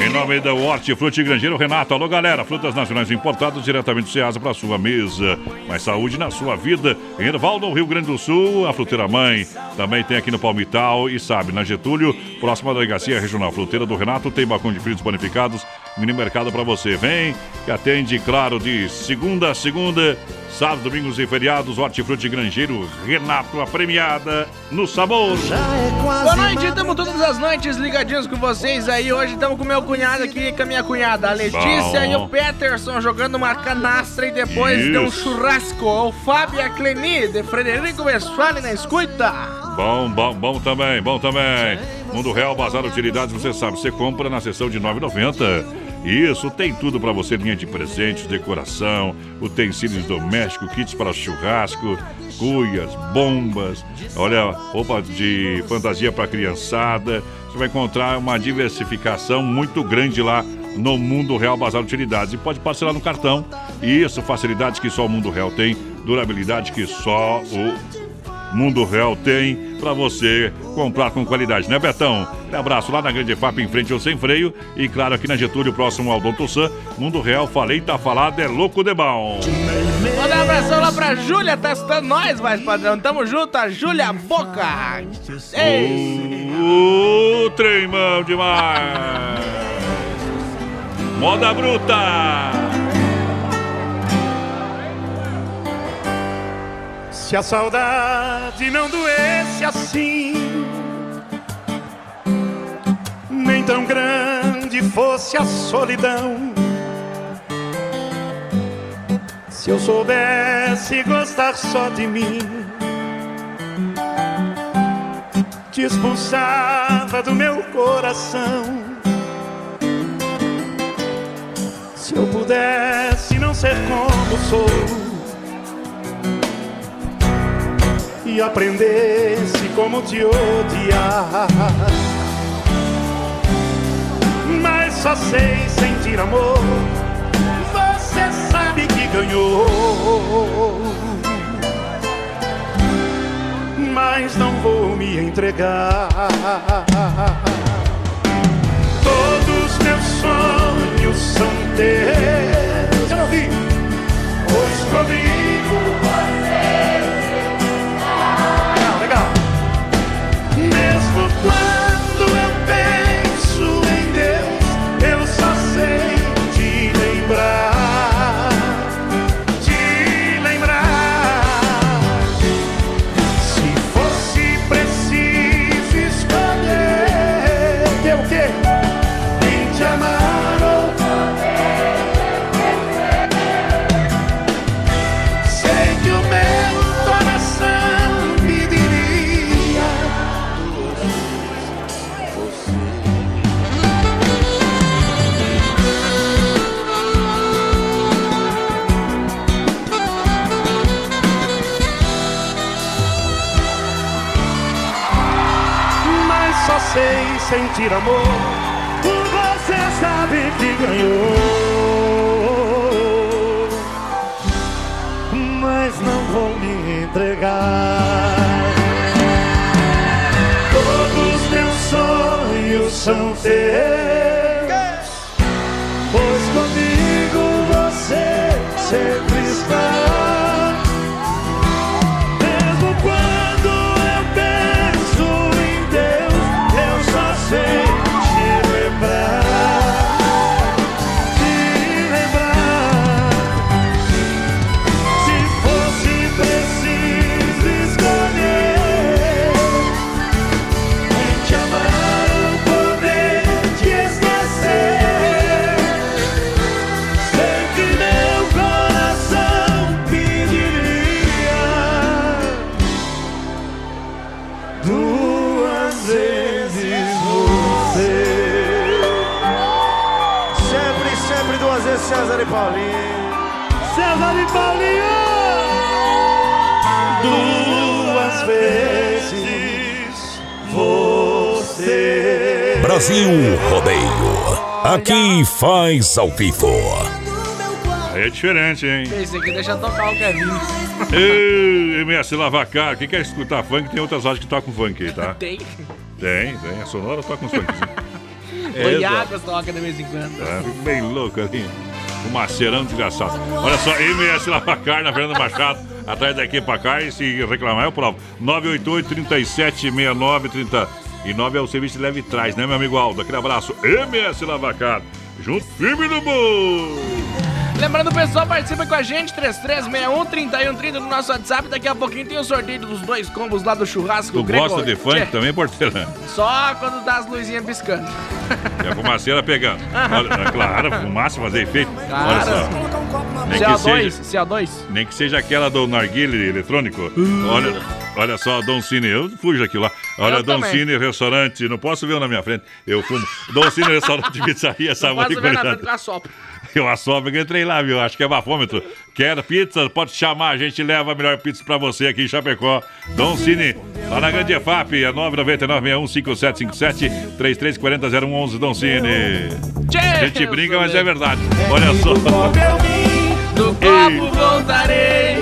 Em nome da Hortifruti Grangeiro Renato. Alô, galera. Frutas nacionais importadas diretamente do Ceasa para sua mesa. Mais saúde na sua vida. Em Erval, no Rio Grande do Sul, a Fruteira Mãe. Também tem aqui no Palmital e sabe, na Getúlio, próxima Delegacia Regional Fruteira do Renato, tem balcão de fritos bonificados. Mini mercado para você. Vem, que atende, claro, de segunda a segunda, sábado, domingos e feriados. Hortifruti Grangeiro Renato, a premiada no sabor. Boa noite, estamos todas as noites ligadinhos com vocês aí. Hoje estamos com meu cunhado aqui, com a minha cunhada, a Letícia Bom. e o Peterson jogando uma canastra e depois deu um Isso. churrasco. O Fábio e a Cleni de Frederico Westphalen na escuta. Bom, bom, bom também, bom também. Mundo Real Bazar Utilidades, você sabe, você compra na seção de R$ 9,90. Isso, tem tudo para você, linha de presentes, decoração, utensílios domésticos, kits para churrasco, cuias, bombas, olha, roupa de fantasia para criançada. Você vai encontrar uma diversificação muito grande lá no Mundo Real Bazar Utilidades. E pode parcelar no cartão. Isso, facilidades que só o Mundo Real tem, durabilidade que só o Mundo Real tem pra você comprar com qualidade, né, Betão? Um abraço lá na Grande FAP, em frente ao Sem Freio. E claro, aqui na Getúlio, próximo ao Dom Tossan. Mundo Real, falei, tá falado, é louco de bom. Manda um abração lá pra Júlia, tá escutando nós, mais padrão. Tamo junto, a Júlia Boca. Ei. O trem mão demais. Moda bruta. Se a saudade não doesse assim, nem tão grande fosse a solidão. Se eu soubesse gostar só de mim, te expulsava do meu coração. Se eu pudesse não ser como sou e aprendesse como te odiar, mas só sei sentir amor. Você sabe que ganhou mas não vou me entregar. Todos meus sonhos são teus. Pois comigo sentir amor. Você sabe que ganhou. Mas não vou me entregar. Todos meus sonhos são teus Duas vezes você. Brasil Rodeio. Aqui faz ao vivo. Aí é diferente, hein? Esse aqui deixa tocar o Kevin. Ei, MS Lavacar, quem quer escutar funk, tem outras rádios que tocam funk aí, tá? Tem. Tem, tem. A Sonora toca uns funk. O Iagas toca de vez em quando. Fico bem louco ali. Macerão desgraçado. Olha só, MS Lavacar na Fernanda Machado, atrás daqui pra cá, e se reclamar eu provo. 988 37 69 39 é o serviço de leve e trás, né, meu amigo Aldo? Aquele abraço. MS Lavacar, junto firme no bom. Lembrando, pessoal, participa com a gente, 3361-3130 no nosso WhatsApp. Daqui a pouquinho tem o sorteio dos dois combos lá do churrasco. Tu Greco. gosta de funk Tchê, também, porteira? Só quando dá as luzinhas piscando. E a fumaceira pegando. Olha, [LAUGHS] é claro, fumaça fazer efeito. Olha só. Nem que, CO2, seja, CO2. nem que seja aquela do narguile eletrônico. Olha, olha só, Dom Cine, eu fujo daquilo lá. Olha, Eu Dom também. Cine Restaurante, não posso ver um na minha frente, eu fumo. Dom Cine Restaurante [LAUGHS] Pizzaria, Não sabor posso e ver na frente com [LAUGHS] a. Eu assopro que eu entrei lá, viu? Acho que é bafômetro. Quer pizza? Pode chamar, a gente leva a melhor pizza pra você aqui em Chapecó. Dom Cine, lá na Grande EFAP, é 999-615757, 3340-0111, Dom Cine. A gente brinca, mas é verdade. Olha só. Do copo voltarei.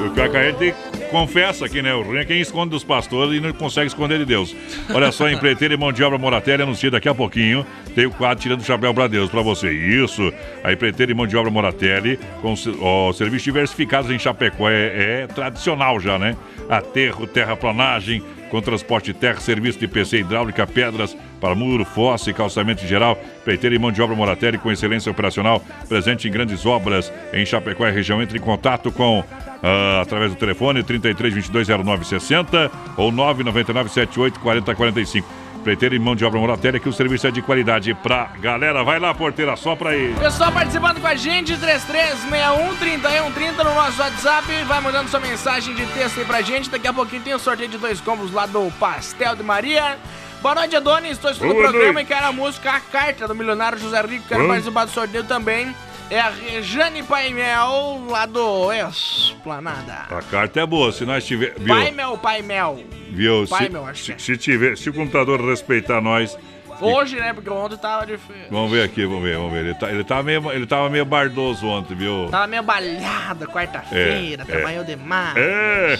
O que a gente confessa aqui, né? O ruim é quem esconde dos pastores e não consegue esconder de Deus. Olha só, empreiteira e mão de obra Moratelli anuncia daqui a pouquinho. Tem o quadro tirando o chapéu pra Deus pra você. Isso. A empreiteira e mão de obra Moratelli, com ó, serviços diversificados em Chapecó. É, é tradicional já, né? Aterro, terraplanagem, com transporte de terra, serviço de PC hidráulica, pedras para muro, fossa e calçamento geral. Empreiteira e mão de obra Moratelli com excelência operacional, presente em grandes obras em Chapecó e região. Entre em contato com ah, através do telefone 33 22 09 60 ou 999 78 40 45. Preteiro e mão de obra Moratéria, que o serviço é de qualidade pra galera. Vai lá, porteira, só pra aí. Pessoal participando com a gente, 3361-3130 no nosso WhatsApp. Vai mandando sua mensagem de texto aí pra gente. Daqui a pouquinho tem o sorteio de dois combos lá do Pastel de Maria. Boa noite, Adonis. Estou escutando o programa noite. e quero a música A Carta do milionário José Rico. Quero Hã? participar do sorteio também. É a Rejane Paimel, lá do Esplanada. A carta é boa, se nós tiver. Viu? Paimel, Paimel. Viu? Se, Paimel, acho que se, se tiver, se o computador respeitar nós. Hoje, né? Porque ontem tava difícil. Vamos ver aqui, vamos ver, vamos ver. Ele, tá, ele, tava meio, ele tava meio bardoso ontem, viu? Tava meio balhada quarta-feira, É, trabalhou é. demais. É!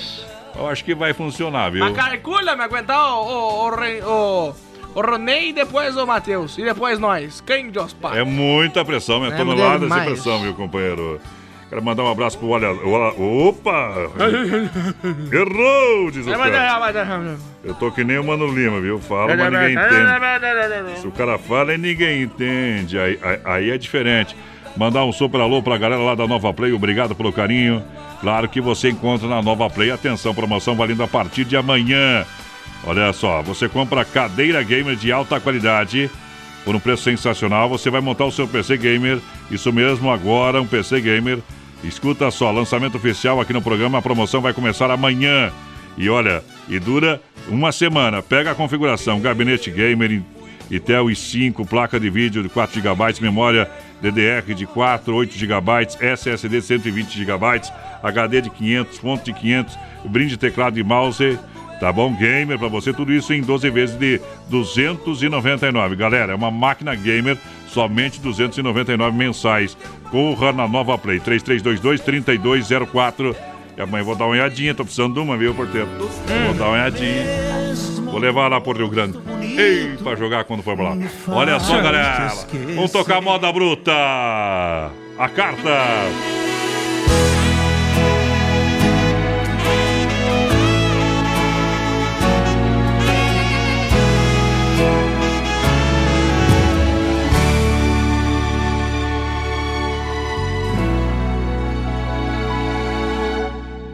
Eu acho que vai funcionar, viu? Mas calcula, me aguentar o, o, o, o, o Ronei e depois o Matheus. E depois nós. Quem Deus pai? É muita pressão, é É, tonelada de demais. pressão, viu, companheiro? Quero mandar um abraço pro Olha. Opa! [LAUGHS] Errou, diz o cara. Eu tô que nem o Mano Lima, viu? Fala, mas ninguém entende. Se o cara fala e ninguém entende, aí, aí- aí é diferente. Mandar um super alô pra galera lá da Nova Play, obrigado pelo carinho. Claro que você encontra na Nova Play. Atenção, promoção valendo a partir de amanhã. Olha só, você compra cadeira gamer de alta qualidade por um preço sensacional. Você vai montar o seu PC gamer. Isso mesmo, agora um PC gamer. Escuta só, lançamento oficial aqui no programa. A promoção vai começar amanhã. E olha, e dura uma semana. Pega a configuração, gabinete gamer, Intel i5, placa de vídeo de 4 GB, memória DDR de 4, 8 GB, SSD 120 GB, HD de 500, fonte de 500, brinde teclado e mouse, tá bom? Gamer pra você, tudo isso em 12 vezes de 299. Galera, é uma máquina gamer, somente 299 mensais. Corra na Nova Play, 3322-3204. E amanhã vou dar uma olhadinha, tô precisando de uma, viu, porteiro? Vou dar uma olhadinha. Vou levar lá pro Rio Grande. Ei, pra jogar quando for pra lá. Olha só, galera. Vamos tocar moda bruta. A carta.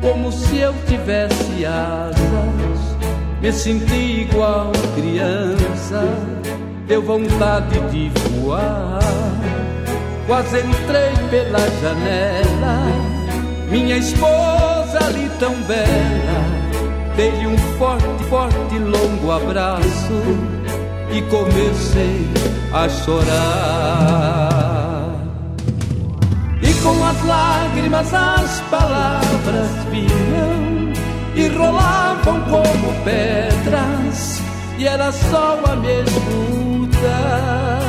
como se eu tivesse asas, me senti igual criança, deu vontade de voar. Quase entrei pela janela, minha esposa ali tão bela, dei-lhe um forte, forte, longo abraço e comecei a chorar. Com as lágrimas as palavras vinham e rolavam como pedras, e era só a me escutar.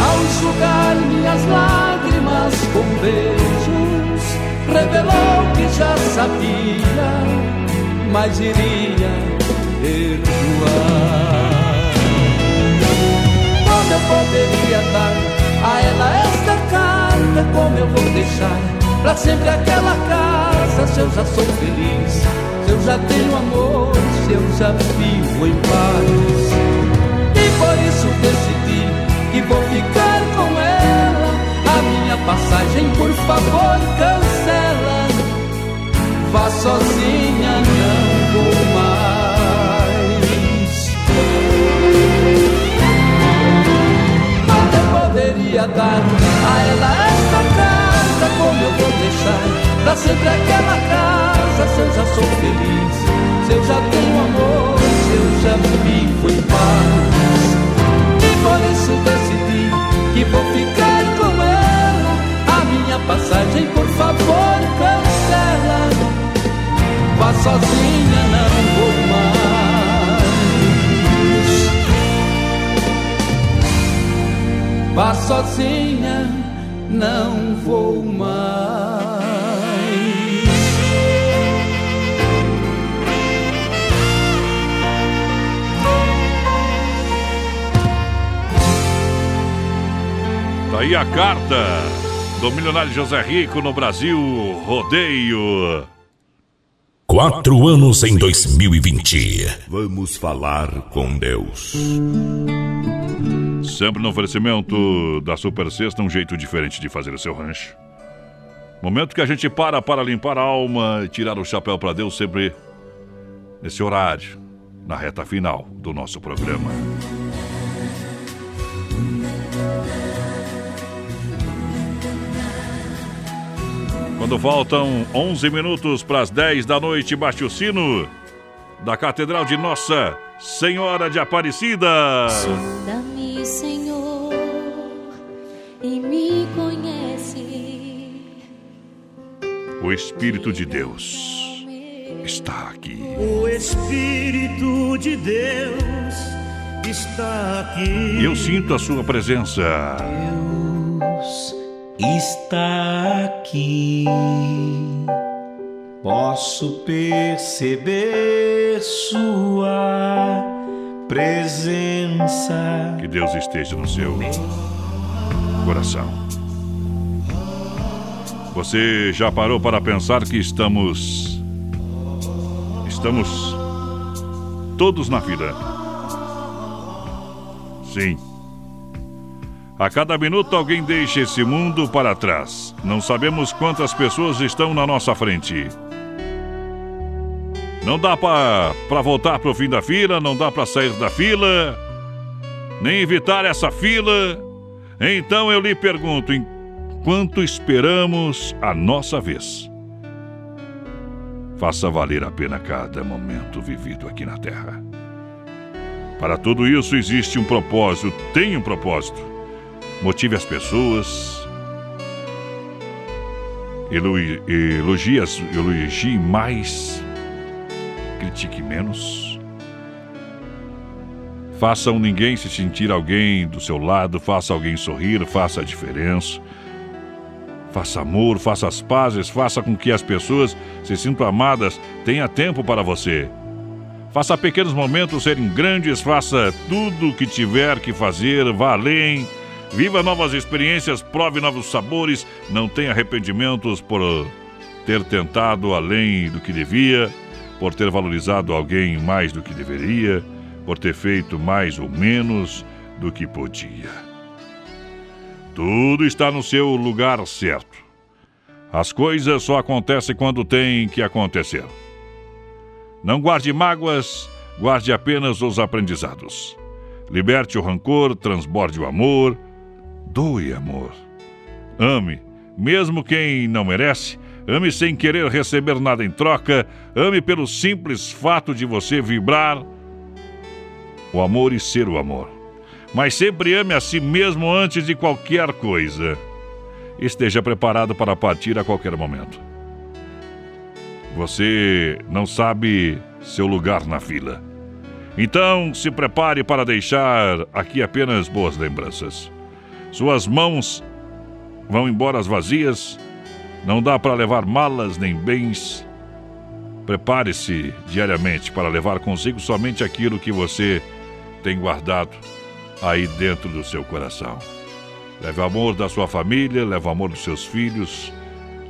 Ao enxugar minhas lágrimas com beijos, revelou que já sabia, mas iria perdoar. Como eu poderia dar a ela esta carta? Como eu vou deixar pra sempre aquela casa? Se eu já sou feliz, se eu já tenho amor, se eu já vivo em paz. E por isso decidi que vou ficar com ela. A minha passagem, por favor, cancela. Vá sozinha, não vou mais. Dar a ela esta casa, como eu vou deixar pra sempre aquela casa. Se eu já sou feliz, se eu já tenho amor, se eu já vivo em paz. E por isso decidi que vou ficar com ela. A minha passagem, por favor, cancela. Vá sozinha, não vou Vá sozinha, não vou mais. Tá aí a carta do milionário José Rico no Brasil Rodeio. Quatro anos em 2020. Vamos falar com Deus. Sempre no oferecimento da Super Sexta, um jeito diferente de fazer o seu rancho. Momento que a gente para para limpar a alma e tirar o chapéu para Deus, sempre nesse horário, na reta final do nosso programa. Quando faltam 11 minutos para as 10 da noite, bate o sino da Catedral de Nossa Senhora de Aparecida. Sonda-me, Senhor, e me conhece. O Espírito de Deus está aqui. O Espírito de Deus está aqui. Eu sinto a sua presença. Deus está aqui. Posso perceber sua presença. Que Deus esteja no seu coração. Você já parou para pensar que estamos. Estamos todos na fila? Sim. A cada minuto alguém deixa esse mundo para trás. Não sabemos quantas pessoas estão na nossa frente. Não dá para voltar para o fim da fila, não dá para sair da fila, nem evitar essa fila. Então eu lhe pergunto: enquanto esperamos a nossa vez, faça valer a pena cada momento vivido aqui na Terra. Para tudo isso existe um propósito, tem um propósito. Motive as pessoas, elogie, elogie mais, critique menos. Faça um ninguém se sentir alguém do seu lado, faça alguém sorrir, faça a diferença. Faça amor, faça as pazes, faça com que as pessoas se sintam amadas, tenha tempo para você. Faça pequenos momentos serem grandes, faça tudo o que tiver que fazer, vá além. Viva novas experiências, prove novos sabores, não tenha arrependimentos por ter tentado além do que devia, por ter valorizado alguém mais do que deveria, por ter feito mais ou menos do que podia. Tudo está no seu lugar certo. As coisas só acontecem quando têm que acontecer. Não guarde mágoas, guarde apenas os aprendizados. Liberte o rancor, transborde o amor, doe amor. Ame, mesmo quem não merece, ame sem querer receber nada em troca, ame pelo simples fato de você vibrar o amor e ser o amor. Mas sempre ame a si mesmo antes de qualquer coisa. Esteja preparado para partir a qualquer momento. Você não sabe seu lugar na fila. Então, se prepare para deixar aqui apenas boas lembranças. Suas mãos vão embora as vazias, não dá para levar malas nem bens. Prepare-se diariamente para levar consigo somente aquilo que você tem guardado aí dentro do seu coração. Leve o amor da sua família, leve o amor dos seus filhos,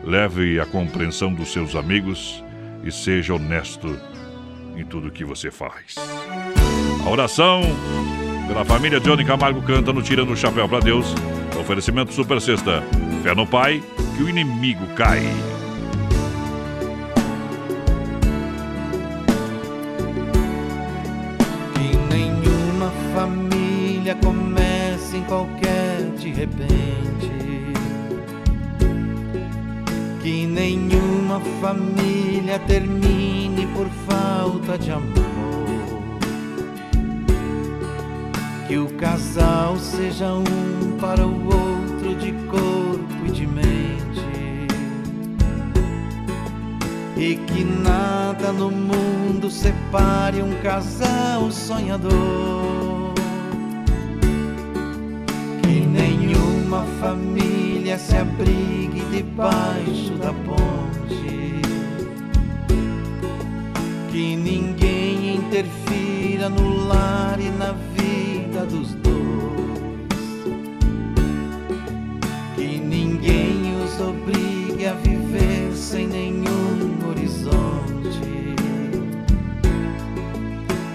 leve a compreensão dos seus amigos e seja honesto em tudo que você faz. A oração pela família Johnny Camargo canta no Tirando o Chapéu para Deus. Oferecimento Super Sexta. Fé no Pai, que o inimigo cai. Que nenhuma família comece em qualquer de repente. Que nenhuma família termine por falta de amor. Que o casal seja um para o outro de corpo e de mente. E que nada no mundo separe um casal sonhador. Que nenhuma família se abrigue debaixo da ponte. Que ninguém interfira no lar e na vida dos dois. Que ninguém os obrigue a viver sem nenhum horizonte.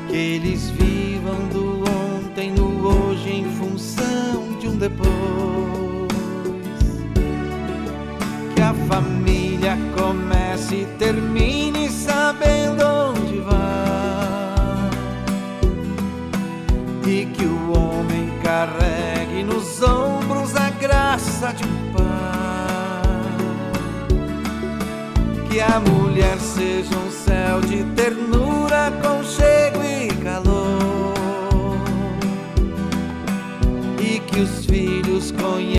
Que eles vivam do ontem no hoje em função de um depois. Que a família comece e termine sabendo de um pai. Que a mulher seja um céu de ternura, conchego e calor. E que os filhos conheçam.